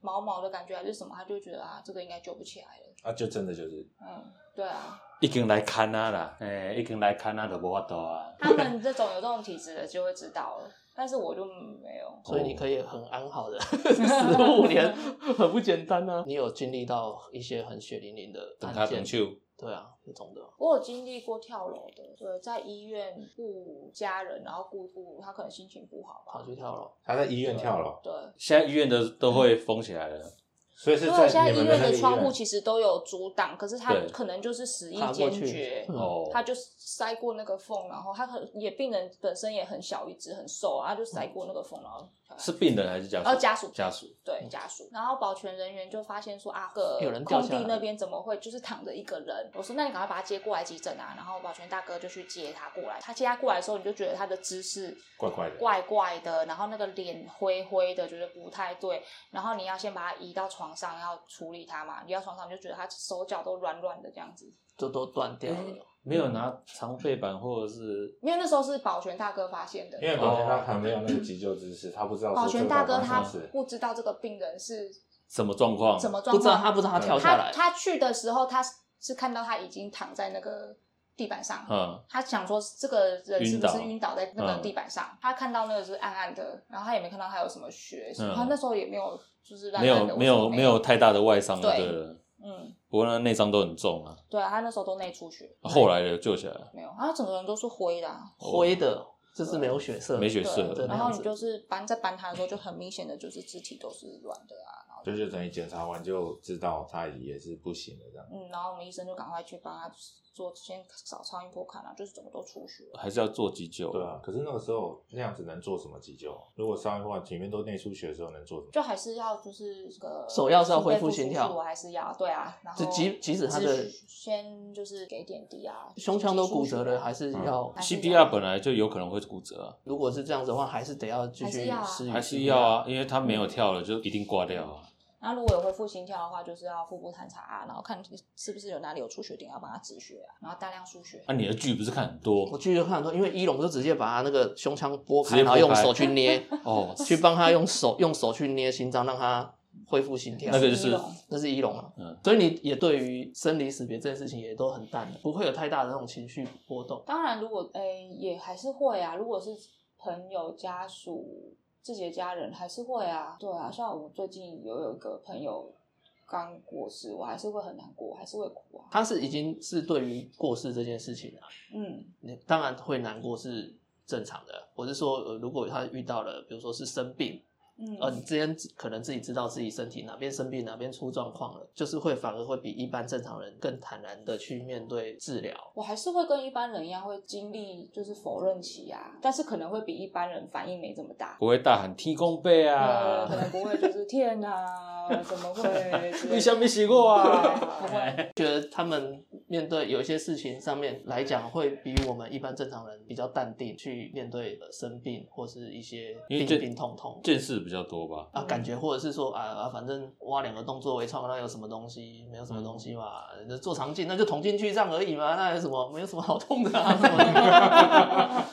毛毛的感觉还是什么，他就会觉得啊，这个应该救不起来了。啊，就真的就是嗯，对啊，已经来看啊啦，哎，已经来看啊，都无法度啊。他们这种有这种体质的就会知道了，但是我就没有。所以你可以很安好的 [LAUGHS] 十五年，很不简单啊。你有经历到一些很血淋淋的等他案件等，手，对啊，那种的。我有经历过跳楼的，对，在医院顾家人，然后顾顾他可能心情不好吧跑，去跳楼，他在医院跳楼，对。现在医院的都会封起来了。所以现在医院的。窗户其实都有阻挡，可是他可能就是死意坚决，他就塞过那个缝，然后他很也病人本身也很小一只很瘦啊，他就塞过那个缝，然后跳下来是病人还是家属？呃家属。家属。对家属，然后保全人员就发现说啊，个有人掉下来空地那边怎么会就是躺着一个人？我说那你赶快把他接过来急诊啊，然后保全大哥就去接他过来，他接他过来的时候，你就觉得他的姿势怪怪的怪怪的，然后那个脸灰灰的，觉得不太对，然后你要先把他移到床上要处理他嘛，移到床上你就觉得他手脚都软软的这样子，就都断掉了。没有拿长背板或者是因为那时候是保全大哥发现的，因为保全他可能没有那个急救知识，他不知道保全大哥他不知道这个病人是什么状况？什么状不知道况，他不知道他跳下来，他他去的时候，他是看到他已经躺在那个地板上，嗯，他想说这个人是不是晕晕倒在那个嗯地板上？他看到那个是暗暗的，然后他也没看到他有什么血，嗯他那时候也没有就是烂没有没有没没有太大的外伤就对。嗯，不过那内伤都很重啊。对啊，他那时候都内出血，后来的救起来了，没有，他整个人都是灰的啊、灰的，就是没有血色，没血色然后你就是搬在搬他的时候，就很明显的就是肢体都是软的啊，就是等于检查完就知道他也是不行了这样。嗯，然后我们医生就赶快去帮他做先扫超音波看啊，就是整个都出血了。还是要做急救。对啊，可是那个时候那样子能做什么急救？如果上一话里面都内出血的时候能做什么？就还是要就是这个首要是要恢复心心跳我还是要对啊，然后即即使他的先就是给点滴啊，胸腔都骨折了，了，还是要 CPR 本来就有可能会骨折啊，如果是这样子的话，还是得要继续还是要啊施予还是要啊，因为他没有跳了，就一定挂掉啊。然后如果有恢复心跳的话，就是要腹部探查啊，然后看是不是有哪里有出血点，要帮他止血啊，然后大量输血。啊，你的剧不是看很多我剧就看很多，因为一龙就直接把他那个胸腔拨开，然后用手去捏，[LAUGHS] 哦，去帮他用手用手去捏心脏，让他恢复心跳。那个就是那是一龙啊，嗯所以你也对于生离死别这件事情也都很淡的，不会有太大的那种情绪波动。当然，如果诶、也还是会啊，如果是朋友、家属、自己的家人，还是会啊。对啊，像我最近有有一个朋友刚过世，我还是会很难过，还是会哭啊。他是已经是对于过世这件事情啊，嗯，你当然会难过是正常的。我是说，呃，如果他遇到了，比如说是生病，嗯呃，你之前可能自己知道自己身体哪边生病，哪边出状况了，就是会反而会比一般正常人更坦然的去面对治疗。我还是会跟一般人一样，会经历就是否认期啊，但是可能会比一般人反应没这么大。不会大喊踢弓背呃，啊可，能不会，就是天哪，怎么会？之类的为什么洗过啊？[LAUGHS] 不会，觉得他们面对有些事情上面来讲，会比我们一般正常人比较淡定去面对呃生病或是一些病病痛痛。见识比较多吧。啊，感觉或者是说啊啊，反正挖两个洞做微创，那有什么东西？没有什么东西嘛。那做肠镜，那就捅进去这样而已嘛，那有什么？没有什么好痛的啊，什么的。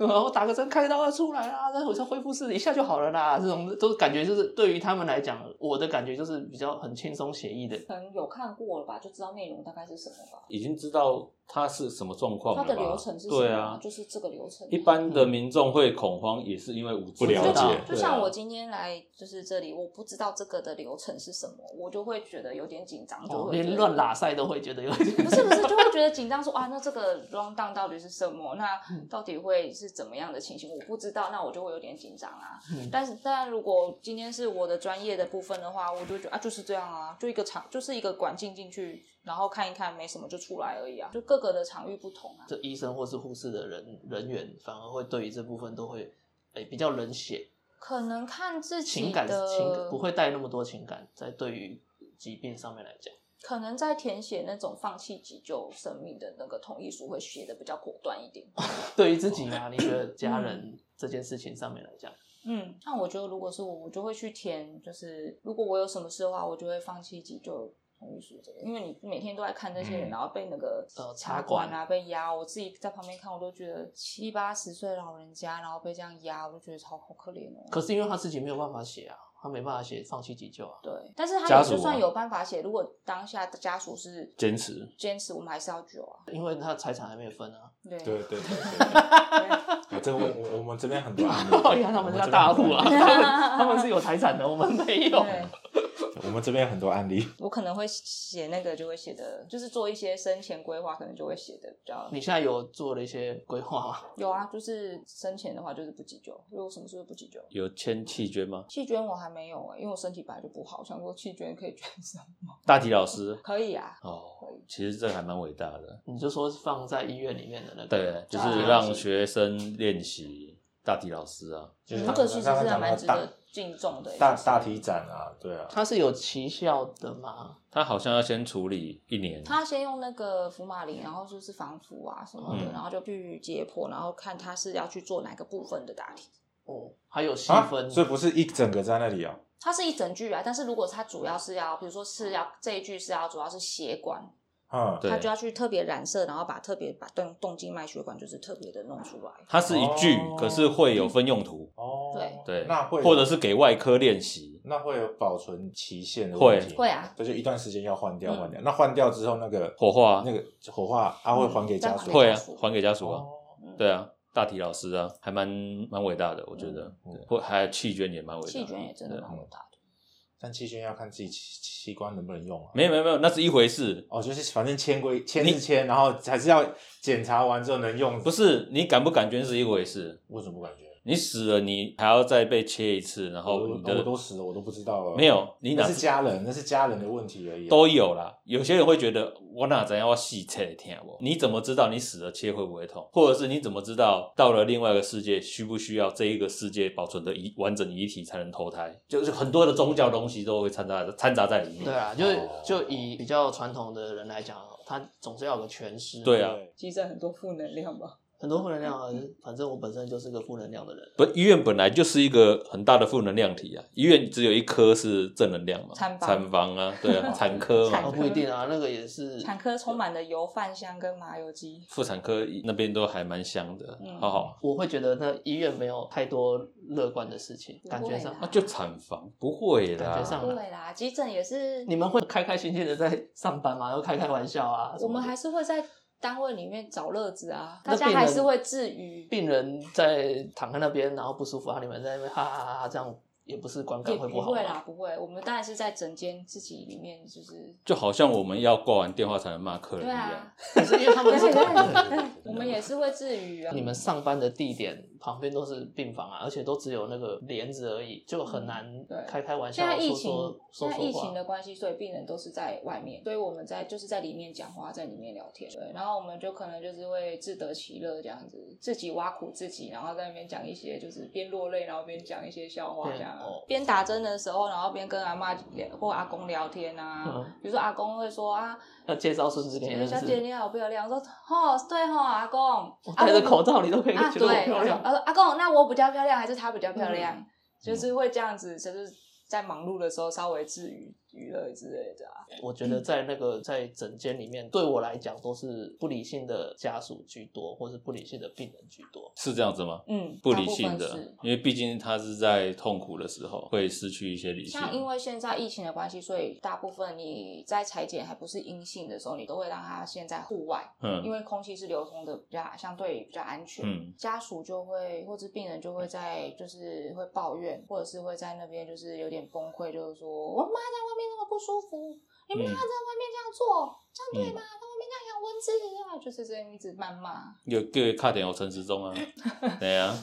对吧？我打个针开刀要出来啦，那我就恢复室一下就好了啦。这种都感觉就是对于他们来讲，我的感觉就是比较很轻松写意的。可能有看过了吧，就知道内容大概是什么吧。已经知道他是什么状况了？它的流程是什么？对啊，就是这个流程。一般的民众会恐慌，也是因为无知不了就解就像我今天来就是这里，我不知道这个的流程是什么，我就会觉得有点紧张，就哦，会连乱拉塞都会觉得有点。不是不是，就会觉得紧张，说啊，那这个 round down 到底是什么？那嗯到底会是怎么样的情形，我不知道，那我就会有点紧张啊。嗯但是，当然，如果今天是我的专业的部分的话，我就觉得啊，就是这样啊，就一个场，就是一个管进进去，然后看一看，没什么就出来而已啊。就各个的场域不同啊。这医生或是护士的人人员，反而会对于这部分都会诶、比较冷血，可能看自己情感的情感不会带那么多情感，在对于疾病上面来讲，可能在填写那种放弃急救生命的那个同意书会写的比较果断一点。[LAUGHS] 对于自己啊，你觉得家人这件事情上面来讲，嗯，那我觉得如果是我，我就会去填，就是如果我有什么事的话，我就会放弃急救同意书这个，因为你每天都在看这些人，嗯然后被那个呃插插管管啊，被压，我自己在旁边看，我都觉得七八十岁老人家，然后被这样压，我就觉得超好可怜哦。可是因为他自己没有办法写啊，他没办法写放弃急救啊，对，但是他就算有办法写，如果当下的家属是坚持坚持，我们还是要救啊。因为他财产还没有分啊。对对对对 [LAUGHS] 对，对啊这个我我我们这边很多案例，[LAUGHS] 哦，原来他们是大户啊，他 [LAUGHS] 们他们是有财产的，我们没有。对，我们这边很多案例。[LAUGHS] 我可能会写那个，就会写的，就是做一些生前规划，可能就会写的比较你现在有做了一些规划吗？[LAUGHS] 有啊，就是生前的话就是不急救，如果什么事都不急救。有签弃捐吗？弃捐我还没有哎、因为我身体本来就不好，想说弃捐可以捐什么？[LAUGHS] 大体老师可以啊，哦，其实这还蛮伟大的，你就说放在医院里面的那个，对，就是让学生练习大体老师啊，就是这个其实是还蛮值得敬重的、欸。大大体展啊，对啊，它是有奇效的吗？它好像要先处理一年，他先用那个福马林，然后就是防腐啊什么的，嗯然后就去解剖，然后看他是要去做哪个部分的大体。哦，还有细啊分，，所以不是一整个在那里啊。它是一整句啊，但是如果它主要是要，比如说是要这一句是要主要是血管，嗯，他就要去特别染色，然后把特别把动动静脉血管就是特别的弄出来。它是一具，哦。可是会有分用途，哦，对。对，那会或者是给外科练习，那会有保存期限的会问题，会。啊，这就一段时间要换掉，嗯换掉。那换掉之后，那个火化那个火化啊，会还给家属再，会啊，还给家属啊，哦。对啊，大体老师啊，还蛮蛮伟大的，我觉得，嗯对或还有弃捐也蛮伟大的，气卷也真的对。蛮伟大的。但器官要看自己器器官能不能用啊。没有没有没有，那是一回事，哦，就是反正签归签你是签，然后还是要检查完之后能用。不是你敢不敢捐是一回事，为什么不感觉？你死了你还要再被切一次，然后我你的我都死了，我都不知道了。没有你哪那是家人，那是家人的问题而已啊。都有啦。有些人会觉得我哪怎样我细切听我？你怎么知道你死了切会不会痛？或者是你怎么知道到了另外一个世界需不需要这一个世界保存的遗完整遗体才能投胎？就是很多的宗教东西都会掺杂掺杂在里面。对啊，就是哦就以比较传统的人来讲，他总是要有个诠释。对啊积攒很多负能量吧。很多负能量啊，反正我本身就是个负能量的人。不，医院本来就是一个很大的负能量体啊。医院只有一科是正能量嘛，产房产房啊，[LAUGHS] 对啊，产科产嘛哦，，不一定啊，那个也是产科充满了油饭香跟麻油鸡。妇产科那边都还蛮香的，嗯好好。我会觉得那医院没有太多乐观的事情，感觉上啦那就产房不会啦，感觉上对啦，急诊也是，你们会开开心心的在上班吗？要开开玩笑啊？我们还是会在单位里面找乐子啊，大家还是会治愈。病人在躺在那边，然后不舒服，啊，你们在那边哈哈哈哈，这样也不是观感会不好吗不会啦，不会。我们当然是在整间自己里面，就是就好像我们要挂完电话才能骂客人一样。对啊，可是因为他们 [LAUGHS] 我们也是会治愈啊。你们上班的地点旁边都是病房啊，而且都只有那个帘子而已，就很难开开玩笑现在疫情说说，说现在疫情。的关系，所以病人都是在外面，所以我们在就是在里面讲话，在里面聊天。对，然后我们就可能就是会自得其乐这样子，自己挖苦自己，然后在那边讲一些就是边落泪，然后边讲一些笑话这样。边打针的时候，然后边跟阿妈聊或阿公聊天啊。嗯比如说阿公会说啊，[LAUGHS] 要介绍孙子给你认小姐，你好漂亮。我说哦对哦阿公，我戴着口罩你都可以啊，觉得我对，漂亮。阿公，那我比较漂亮还是他比较漂亮？嗯就是会这样子，就是在忙碌的时候稍微治愈娱乐之类的啊。我觉得在那个在诊间里面，对我来讲都是不理性的家属居多，或是不理性的病人居多。是这样子吗？嗯，不理性的因为毕竟他是在痛苦的时候会失去一些理性。像因为现在疫情的关系，所以大部分你在裁剪还不是阴性的时候，你都会让他先在户外，嗯因为空气是流通的，比较相对比较安全。嗯家属就会或者病人就会在就是会抱怨，或者是会在那边就是有点崩溃，就是说我妈在外面那么不舒服，你们要在外面这样做，这样对吗？在外面这样养蚊子啊，就是这样一直谩骂。有各位卡点有陈时中啊，[LAUGHS] 对啊，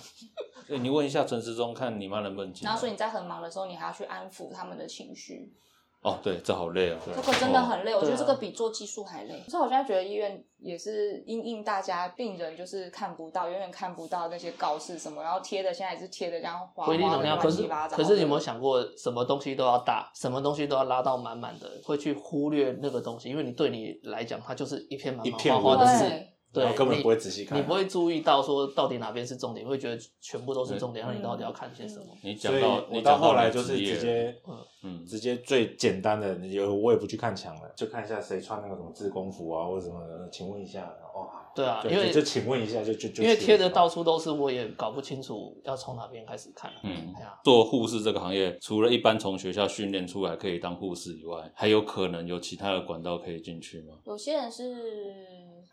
欸你问一下陈时中，看你妈能不能接。然后所以你在很忙的时候，你还要去安抚他们的情绪，哦，对，这好累哦。这个真的很累。我觉得这个比做技术还累。可是我现在觉得医院也是因应大家病人就是看不到，永远看不到那些告示什么，然后贴的现在也是贴的这样花花乱是七八糟的。可是你有没有想过，什么东西都要大，什么东西都要拉到满满的，会去忽略那个东西，因为你对你来讲，它就是一片满满一片花花的文字字，对对然后，根本你不会仔细看你不会注意到说到底哪边是重点，会觉得全部都是重点，嗯那你到底要看些什么？你所以讲到我到你到后来就是直接，嗯直接最简单的，有我也不去看墙了，就看一下谁穿那个什么制工服啊，或者什么的，请问一下，哦，好就对啊因为就就请问一下，就就就因为贴的到处都是，我也搞不清楚要从哪边开始看。嗯做护士这个行业，除了一般从学校训练出来可以当护士以外，还有可能有其他的管道可以进去吗？有些人是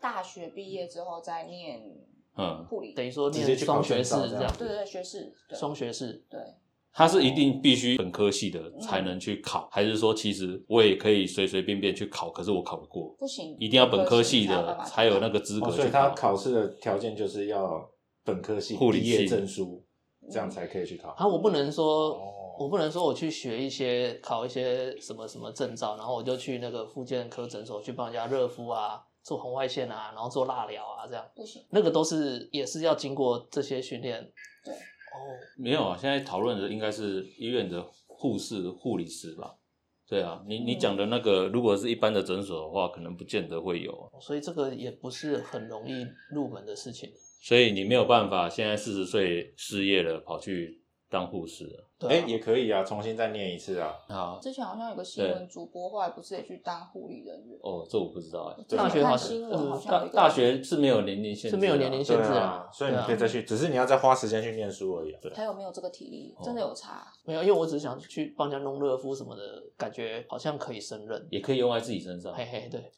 大学毕业之后再念嗯，护理，等于说直接念双学士这样对对对，学士，对双学士。对，他是一定必须本科系的才能去考，还是说其实我也可以随随便便去考，可是我考得过？不行，一定要本科系的才有那个资哦，格去所以他考。考试的条件就是要本科系护理毕业系证书，这样才可以去考。啊，我不能说，哦我不能说我去学一些考一些什么什么证照，然后我就去那个复健科诊所去帮人家热敷啊，做红外线啊，然后做蜡疗啊，这样不行，那个都是也是要经过这些训练。对哦，没有啊，现在讨论的应该是医院的护士、护理师吧？对啊，你你嗯讲的那个，如果是一般的诊所的话，可能不见得会有，所以这个也不是很容易入门的事情。所以你没有办法现在四十岁失业了跑去当护士了。哎、对啊，也可以啊，重新再念一次啊。好，之前好像有个新闻主播，后来不是也去当护理人员？哦，这我不知道哎。对大学好像看新闻好嗯大学是没有年龄限制啊，是没有年龄限制对啊啊，所以你可以再去，只是你要再花时间去念书而已啊。对，他有没有这个体力？哦真的有差？没有，因为我只是想去帮人家弄热敷什么的，感觉好像可以胜任。也可以用在自己身上。嘿嘿，对，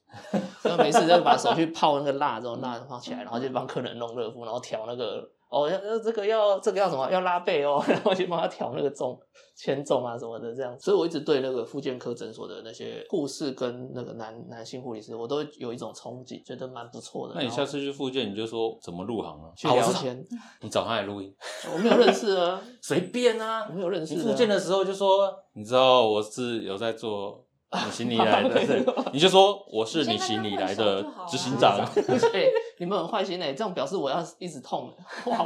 然后没事就把手去泡那个蜡，之后 [LAUGHS] 蜡放起来，然后就帮客人弄热敷，然后调那个哦，要要这个要这个要什么要拉背哦，[LAUGHS] 然后去帮他调那个重牵重啊什么的这样。所以我一直对那个复健科诊所的那些护士跟那个男男性护理师，我都有一种憧憬，觉得蛮不错的。那你下次去复健，你就说怎么入行啊？去聊天，你找他来录音，[LAUGHS] 我没有认识啊，[LAUGHS] 随便啊我。没有认识你啊。复健的时候就说，你知道我是有在做 [LAUGHS] 你行李来的，对，你就说我是你行李来的执行长。[LAUGHS] [LAUGHS] 你们很坏心哎、这样表示我要一直痛，哇！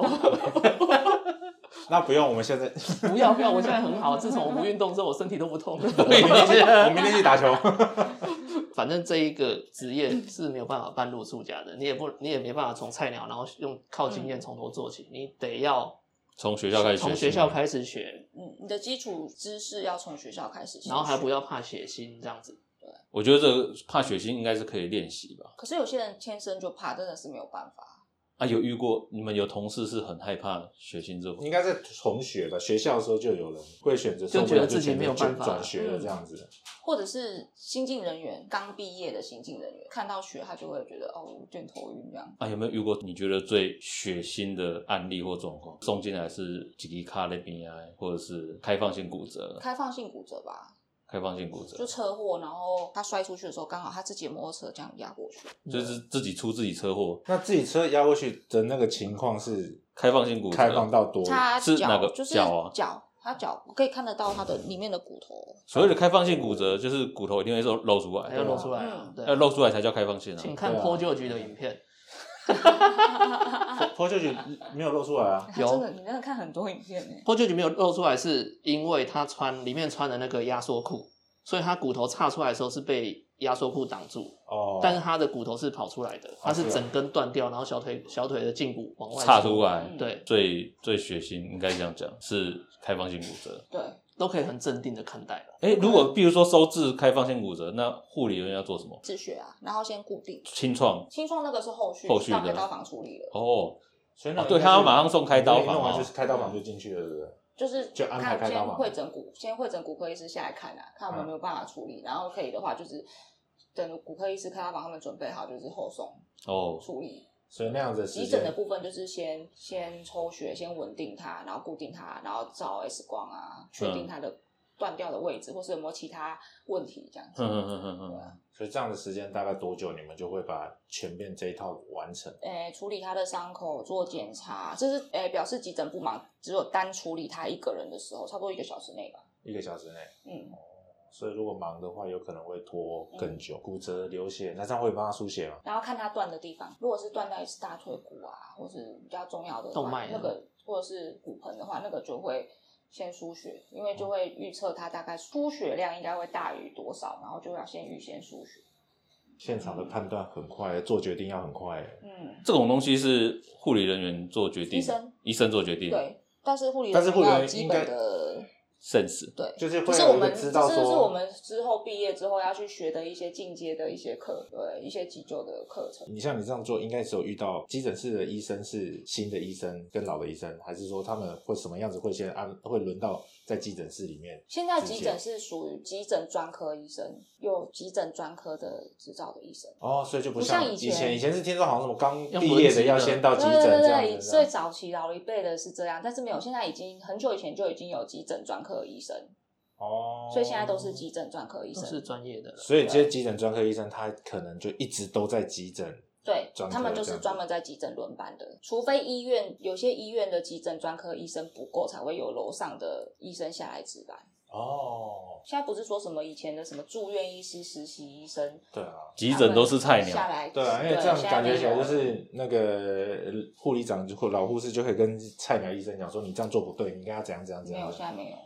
那不用，我们现在不要不要，我现在很好，自从我不运动之后，我身体都不痛了。我明天去，我明天去打球。反正这一个职业是没有办法半路出家的，你也不你也没办法从菜鸟，然后用靠经验从头做起，你得要从学校开始学，从学校开始学，嗯，你的基础知识要从学校开始先学，然后还不要怕血腥这样子。对我觉得这个怕血腥应该是可以练习吧。可是有些人天生就怕，真的是没有办法。啊，有遇过你们有同事是很害怕血腥这种应该是同学吧，学校的时候就有人会选择就受不了觉得自己没有办法转学了这样子。或者是新进人员刚毕业的新进人员，看到血他就会觉得哦，有点头晕这样。啊？有没有遇过你觉得最血腥的案例或状况？送进来是几级卡那边啊，或者是开放性骨折？开放性骨折吧，开放性骨折就车祸，然后他摔出去的时候，刚好他自己的摩托车这样压过去。就是自己出自己车祸，那自己车压过去的那个情况是开放性骨折，开放到多？他脚是哪个就是脚啊脚，他脚我可以看得到他的里面的骨头。所谓的开放性骨折，就是骨头一定会露露出来，要露出来对要露出来才叫开放性啊。请看对啊坡旧局的影片，破旧局没有露出来啊。有真的，你真的看很多影片呢。坡旧局没有露出来，是因为他穿里面穿的那个压缩裤，所以他骨头岔出来的时候是被压缩裤挡住，哦，但是他的骨头是跑出来的，他是整根断掉，然后小腿小腿的胫骨往外岔出来，对，最最血腥应该这样讲是开放性骨折。对，都可以很镇定的看待了。哎，如果比如说收治开放性骨折，那护理人员要做什么？止血啊，然后先固定。清创清创那个是后续，后续开刀房处理了，哦，所以那哦对他要马上送开刀房哦弄完就是开刀房就进去了，对不对？就是就安排开刀房先会诊骨，先会诊骨科医师下来看啊，看我们有没有办法处理，然后可以的话就是等骨科医师开刀房他们准备好，就是后送哦，处理。所以那样子急诊的，部分就是先先抽血，先稳定它，然后固定它，然后照 X 光啊，确定它的断掉的位置，或是有没有其他问题这样子。嗯嗯嗯嗯嗯，所以这样的时间大概多久，你们就会把前面这一套完成？诶、处理他的伤口，做检查，这是诶、表示急诊不忙，只有单处理他一个人的时候，差不多一个小时内吧。一个小时内。嗯，所以如果忙的话，有可能会拖更久，骨折流血，那这样会帮他输血吗？然后看他断的地方，如果是断在大腿骨啊，或是比较重要的动脉啊那个，或者是骨盆的话，那个就会先输血，因为就会预测他大概出血量应该会大于多少，然后就要先预先输血。现场的判断很快，做决定要很快。嗯，这种东西是护理人员做决定，医生医生做决定，对。但是护理但是护理人要基应该本的 sense，对，就是会就是我们这知道说是我们之后毕业之后要去学的一些进阶的一些课，对，一些急救的课程。你像你这样做，应该只有遇到急诊室的医生是新的医生跟老的医生，还是说他们会什么样子会先安会轮到在急诊室里面？现在急诊是属于急诊专科医生，有急诊专科的执照的医生。哦，所以就不像以前前，以前是听说好像什么刚毕业的要先到急诊这对对对，样子。最早期老一辈的是这样，但是没有，现在已经很久以前就已经有急诊专科医生，哦，所以现在都是急诊专科医生。都是专业的。所以这些急诊专科医生，他可能就一直都在急诊。对他们就是专门在急诊轮班的，除非医院有些医院的急诊专科医生不够，才会有楼上的医生下来值班。哦，现在不是说什么以前的什么住院医师、实习医生，对啊，急诊都是菜鸟，下来对啊，因为这样感觉起来就是那个呃护理长或老护士就可以跟菜鸟医生讲说，你这样做不对，你应该要怎样怎样怎样没有，样。现在没有。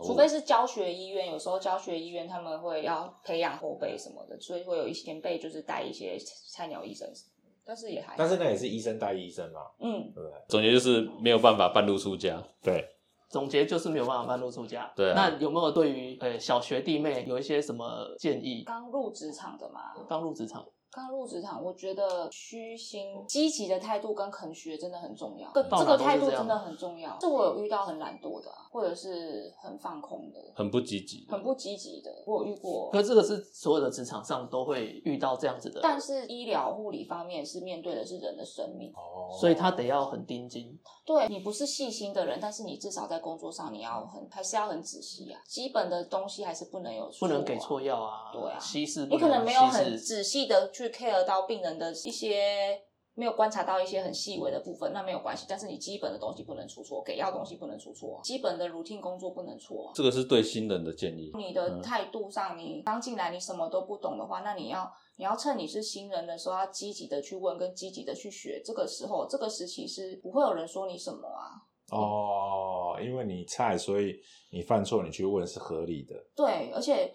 哦除非是教学医院，有时候教学医院他们会要培养后辈什么的，所以会有一些前辈就是带一些菜鸟医生什么的，但是也还好但是那也是医生带医生嘛，嗯，对不对？总结就是没有办法半路出家。对，总结就是没有办法半路出家。对啊那有没有对于呃小学弟妹有一些什么建议？刚入职场的嘛，刚入职场，刚入职场，我觉得虚心、积极的态度跟肯学真的很重要。这这个态度真的很重要。是我有遇到很懒惰的、啊，或者是很放空的、很不积极，很不积极的，我有遇过。可这个是所有的职场上都会遇到这样子的，但是医疗护理方面是面对的是人的生命，哦，所以他得要很盯紧。对你不是细心的人，但是你至少在工作上你要很还是要很仔细啊，基本的东西还是不能有错、不能给错。药啊，对啊稀释你可能没有很仔细的去 care 到病人的一些，没有观察到一些很细微的部分，那没有关系。但是你基本的东西不能出错，给药东西不能出错，基本的 routine 工作不能错。这个是对新人的建议。你的嗯态度上，你刚进来你什么都不懂的话，那你要你要趁你是新人的时候，要积极的去问，跟积极的去学。这个时候，这个时期是不会有人说你什么啊。哦，因为你菜，所以你犯错，你去问是合理的。对，而且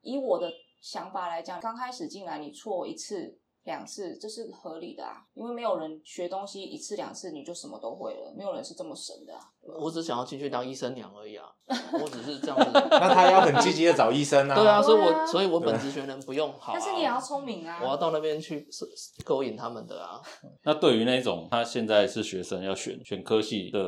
以我的想法来讲，刚开始进来你错一次、两次，这是合理的啊，因为没有人学东西一次两次你就什么都会了，没有人是这么神的啊。我只想要进去当医生娘而已啊，[LAUGHS] 我只是这样子。[LAUGHS] 那他要很积极的找医生啊。[LAUGHS] 对啊，所以我所以我本职学能不用好啊，但是你也要聪明啊。我要到那边去是勾引他们的啊。那对于那种他现在是学生要选选科系的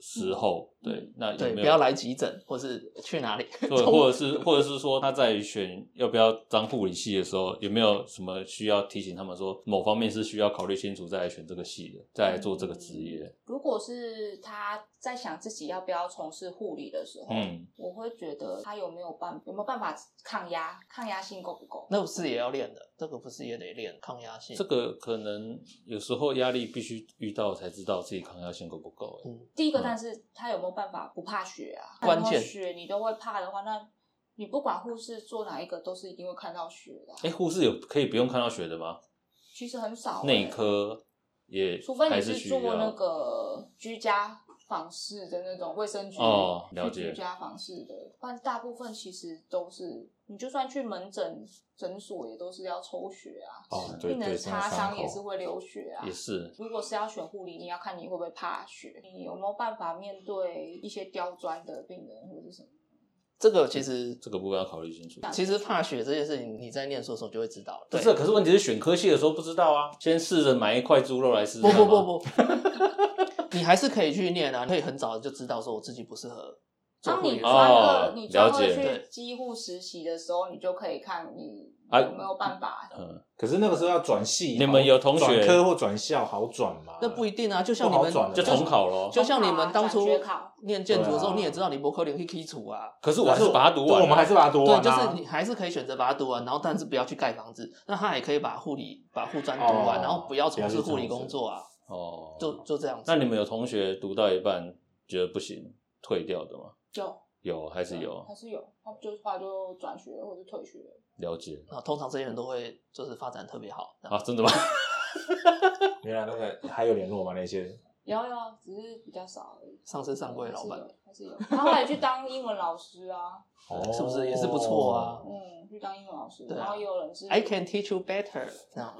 时候，嗯对，那有对，没有不要来急诊，或是 [LAUGHS] 去哪里？对，或者是或者是说他在选要不要当护理系的时候，有没有什么需要提醒他们说某方面是需要考虑清楚再来选这个系的，再来做这个职业？如果是他在想自己要不要从事护理的时候，嗯，我会觉得他有没有办有没有办法抗压，抗压性够不够？那不是也要练的，这个不是也得练抗压性？这个可能有时候压力必须遇到才知道自己抗压性够不够。欸嗯，第一个，嗯但是他有没有办法不怕血啊？关键血你都会怕的话，那你不管护士做哪一个，都是一定会看到血的啊、哎，护士有可以不用看到血的吗？其实很少、欸，内科也除非你是做那要。个居家访视的那种卫生局哦了解去居家访视的，不然大部分其实都是，你就算去门诊诊所也都是要抽血啊，哦对病人对擦伤口也是会流血啊，也是，如果是要选护理，你要看你会不会怕血，你有没有办法面对一些刁钻的病人或者什么。这个其实这个部分要考虑清楚。其实怕血这件事情，你在念书的时候就会知道了。对不是，可是问题是选科系的时候不知道啊，先试着买一块猪肉来试试不看嘛。不不不，你还是可以去念啊，你可以很早就知道说我自己不适合。当你专哦，你专二了去对几乎实习的时候，你就可以看你啊有没有办法？嗯，可是那个时候要转系，你们有同学转科或转校好转吗？那不一定啊，就像你们就重考咯。就像你们当初念建筑的时候，啊你也知道你不可能去基础啊。可是我还是把它读完我们还是把它读，完啊。就是你还是可以选择把它读完，然后但是不要去盖房子。那他也可以把护理把护专读完，哦然后不要从事护理工作啊，哦，就就这样子。那你们有同学读到一半觉得不行退掉的吗？有有还是有还是有，他就是后来就转学或者退学。了解那，通常这些人都会就是发展特别好。啊？真的吗？[LAUGHS] 原来那个还有联络吗？那些有有，只是比较少而已。上次上柜老板还是有。他后来去当英文老师啊，哦 [LAUGHS] 是不是也是不错啊嗯，去当英文老师，然后也有人是 I can teach you better。这样 [LAUGHS]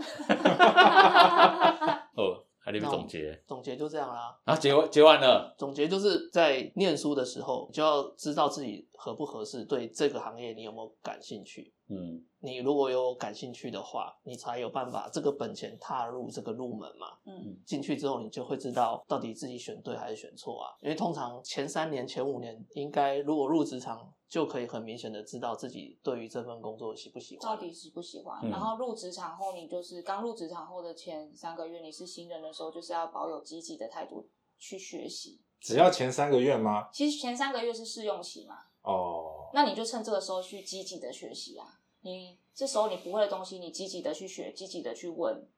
哦，还得总结总结就这样啦。啊，结完结完了，总结就是在念书的时候，你就要知道自己合不合适，对这个行业你有没有感兴趣。嗯，你如果有感兴趣的话，你才有办法这个本钱踏入这个入门嘛。嗯，进去之后，你就会知道到底自己选对还是选错啊。因为通常前三年、前五年，应该如果入职场，就可以很明显的知道自己对于这份工作喜不喜欢。到底喜不喜欢？嗯然后入职场后，你就是刚入职场后的前三个月，你是新人的时候，就是要保有积极的态度去学习。只要前三个月吗？其实前三个月是试用期嘛，哦，那你就趁这个时候去积极的学习啊。你这时候你不会的东西，你积极的去学，积极的去问，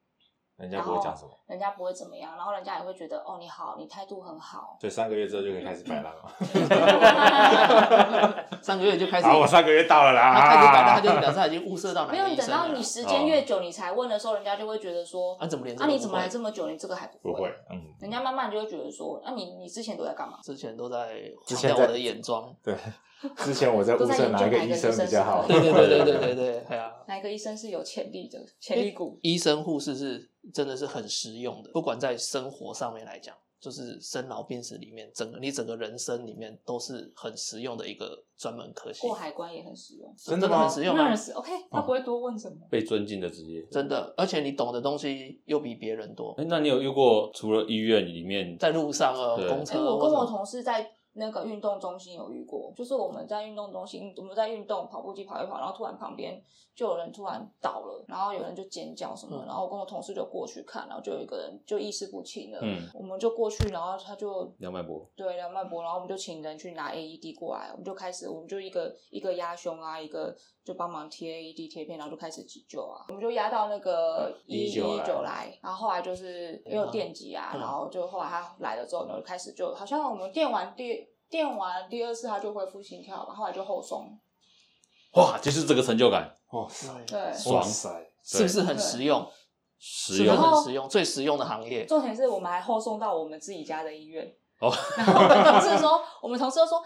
人家不会讲什么，人家不会怎么样，然后人家也会觉得哦你好，你态度很好。所以三个月之后就可以开始摆烂了。[LAUGHS] 三个月就开始，好，我三个月到了啦。他开始摆烂，他就表示他已经物色到哪没有，你等到你时间越久，你才问的时候，人家就会觉得说，啊，怎么连这啊你怎么来这么久，你这个还不不会，嗯，人家慢慢就会觉得说，那、你你之前都在干嘛？之前都在之前在强调我的眼妆。对。之前我在物色哪一个医生比较好？对对对对对对对，哎呀，哪个医生是有潜力的？潜力股？医生护士是真的是很实用的，不管在生活上面来讲，就是生老病死里面，整个你整个人生里面都是很实用的一个专门科系过。海关也很实用。真的吗很实用 OK，他不会多问什么。被尊敬的职业。真的，而且你懂的东西又比别人多。哎，那你有遇过除了医院里面在路上啊，对哎、公车，我跟我同事在那个运动中心有遇过，就是我们在运动中心，我们在运动跑步机跑一跑，然后突然旁边就有人突然倒了，然后有人就尖叫什么，嗯然后我跟我同事就过去看，然后就有一个人就意识不清了，嗯我们就过去，然后他就梁脉搏？对梁脉搏，然后我们就请人去拿 AED 过来，我们就开始，我们就一个一个压胸啊，一个就帮忙贴 AED 贴片，然后就开始急救啊，我们就压到那个一一九来，然后后来就是也有电击啊，嗯然后就后来他来了之后呢，就开始就好像我们电完第电完第二次他就恢复心跳吧，后来就后送，哇，就是这个成就感，哇塞，对，爽塞，是不是很实用？实用很实用？最实用的行业。重点是我们还后送到我们自己家的医院，哦。然后我们同事说，我们同事就说。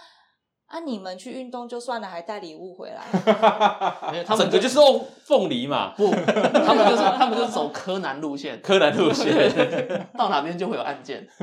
啊！你们去运动就算了，还带礼物回来，[LAUGHS] 没有他们整个就是送凤梨嘛，不，他们就是他们就是走柯南路线，柯南路线。[LAUGHS] 到哪边就会有案件。[LAUGHS]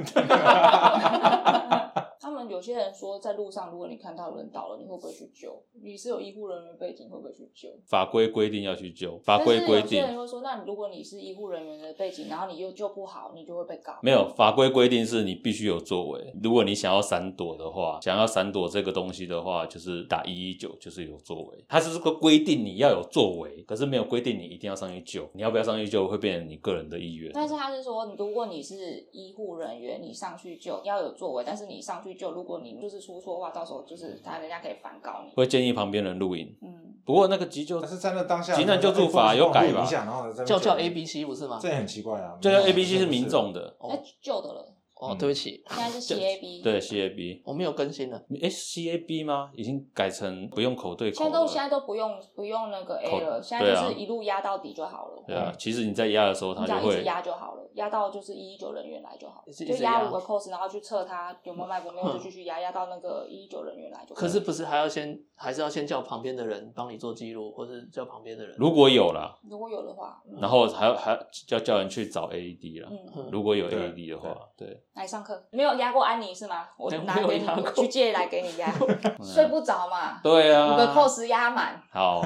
有些人说，在路上如果你看到人倒了，你会不会去救？你是有医护人员背景，会不会去救？法规规定要去救，法但规规定有些人会说，那你如果你是医护人员的背景，然后你又救不好，你就会被告。没有法规规定是你必须有作为。如果你想要闪躲的话，想要闪躲这个东西的话，就是打一一九，就是有作为。它是这个规定你要有作为，可是没有规定你一定要上去救。你要不要上去救，会变成你个人的意愿。但是他是说，如果你是医护人员，你上去救要有作为，但是你上去救，如果你就是出错的话，到时候就是他人家可以反告你。会建议旁边人录音。嗯，不过那个急救但是在那当下，急难救助法有改吧影响，然后在那边叫叫 A B C 不是吗这？也很奇怪啊。叫叫 A B C 是民众的，哦哎、旧的了，哦，对不起，现在是 CAB。对 C A B。我没有更新了。哎，C A B 吗？已经改成不用口对口了。现在都现在都不用不用那个 A 了，现在就是一路压到底就好了。对啊，其实你在压的时候，它就会压就好了，压到就是一一九人员来就好，就压压五个 cos，然后去测它有没有脉搏，没有就继续压，压到那个一一九人员来就好。可是不是还要先还是要先叫旁边的人帮你做记录，或是叫旁边的人？如果有啦，如果有的话，嗯然后还要还要叫叫人去找 A E D 啦。嗯，如果有 A E D 的话，对，来上课没有压过安妮是吗？我拿给你去借来给你压，[LAUGHS] 睡不着嘛，对啊，五个 cos 压满，好，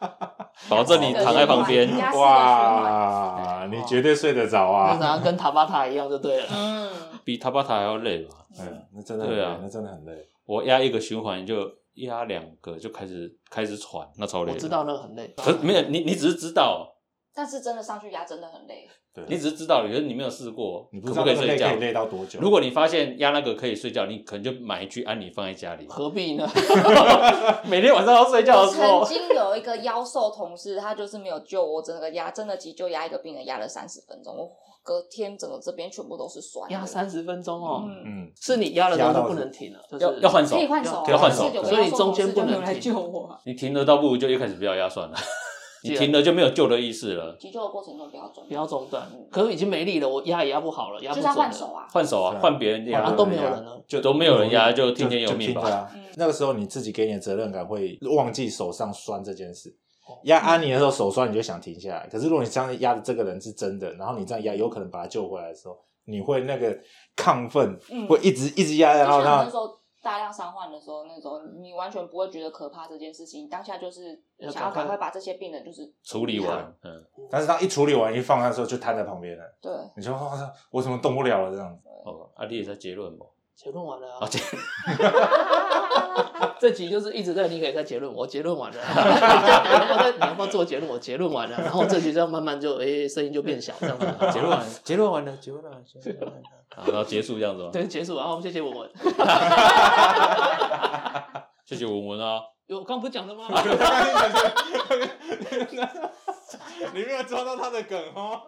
[LAUGHS] 保证你躺在旁边。哇，你绝对睡得着那啊！然后跟塔巴塔一样就对了。嗯，比塔巴塔还要累吧？嗯，那真的很对啊，那真的很累。我压一个循环就压两个就开始开始喘，那超累。我知，道那个很累，可是没有你，你只是知道，但是真的上去压真的很累。[LAUGHS] 对，你只是知道，可是你没有试过，你不可知道可可以睡觉？累到多久？如果你发现压那个可以睡觉，你可能就买一具安妮放在家里，何必呢？[LAUGHS] 每天晚上要睡觉的时候曾，经有一个腰瘦同事，他就是没有救我，整个压真的急救压一个病人压了三十分钟，我隔天整个这边全部都是酸的。压三十分钟哦，嗯，嗯，是你压了之后就不能停了，就是要要换手可以换手啊，要换手所以中间不能来救我啊。你停了，倒不如就一开始不要压算了。你停了就没有救的意思了，急救的过程中不要中，不要中断。可是已经没力了，我压也压不好了，压就是要不准了。换手啊。换手啊换别人压啊，都没有人了。就都没有人压，就就听天由命吧。那个时候你自己给你的责任感会忘记手上酸这件事哦。压安妮的时候手酸，你就想停下来。可是如果你这样压的这个人是真的，然后你这样压，有可能把他救回来的时候，你会那个亢奋，嗯会一直一直压，然后他时候大量伤患的时候，那种你完全不会觉得可怕这件事情，当下就是想要赶快把这些病人就是处理完，嗯，但是当一处理完一放下的时候，就瘫在旁边了。对，你就哇，[LAUGHS] 我怎么动不了了这样子？哦，阿丽也在结论不？结论完了啊，啊，结 [LAUGHS] 这集就是一直在你可以在结论，我结论完了，你要不要再你要不要做结论？我结论完了，然后这集这样慢慢就诶声音就变小这样子，[LAUGHS] 结论完，结论完了，结论完了，结论完了，然后结束这样子吗？对，结束，然后谢谢文文。[LAUGHS] 谢谢文文啊，有我刚不是讲了吗？你没有抓到他的梗哦。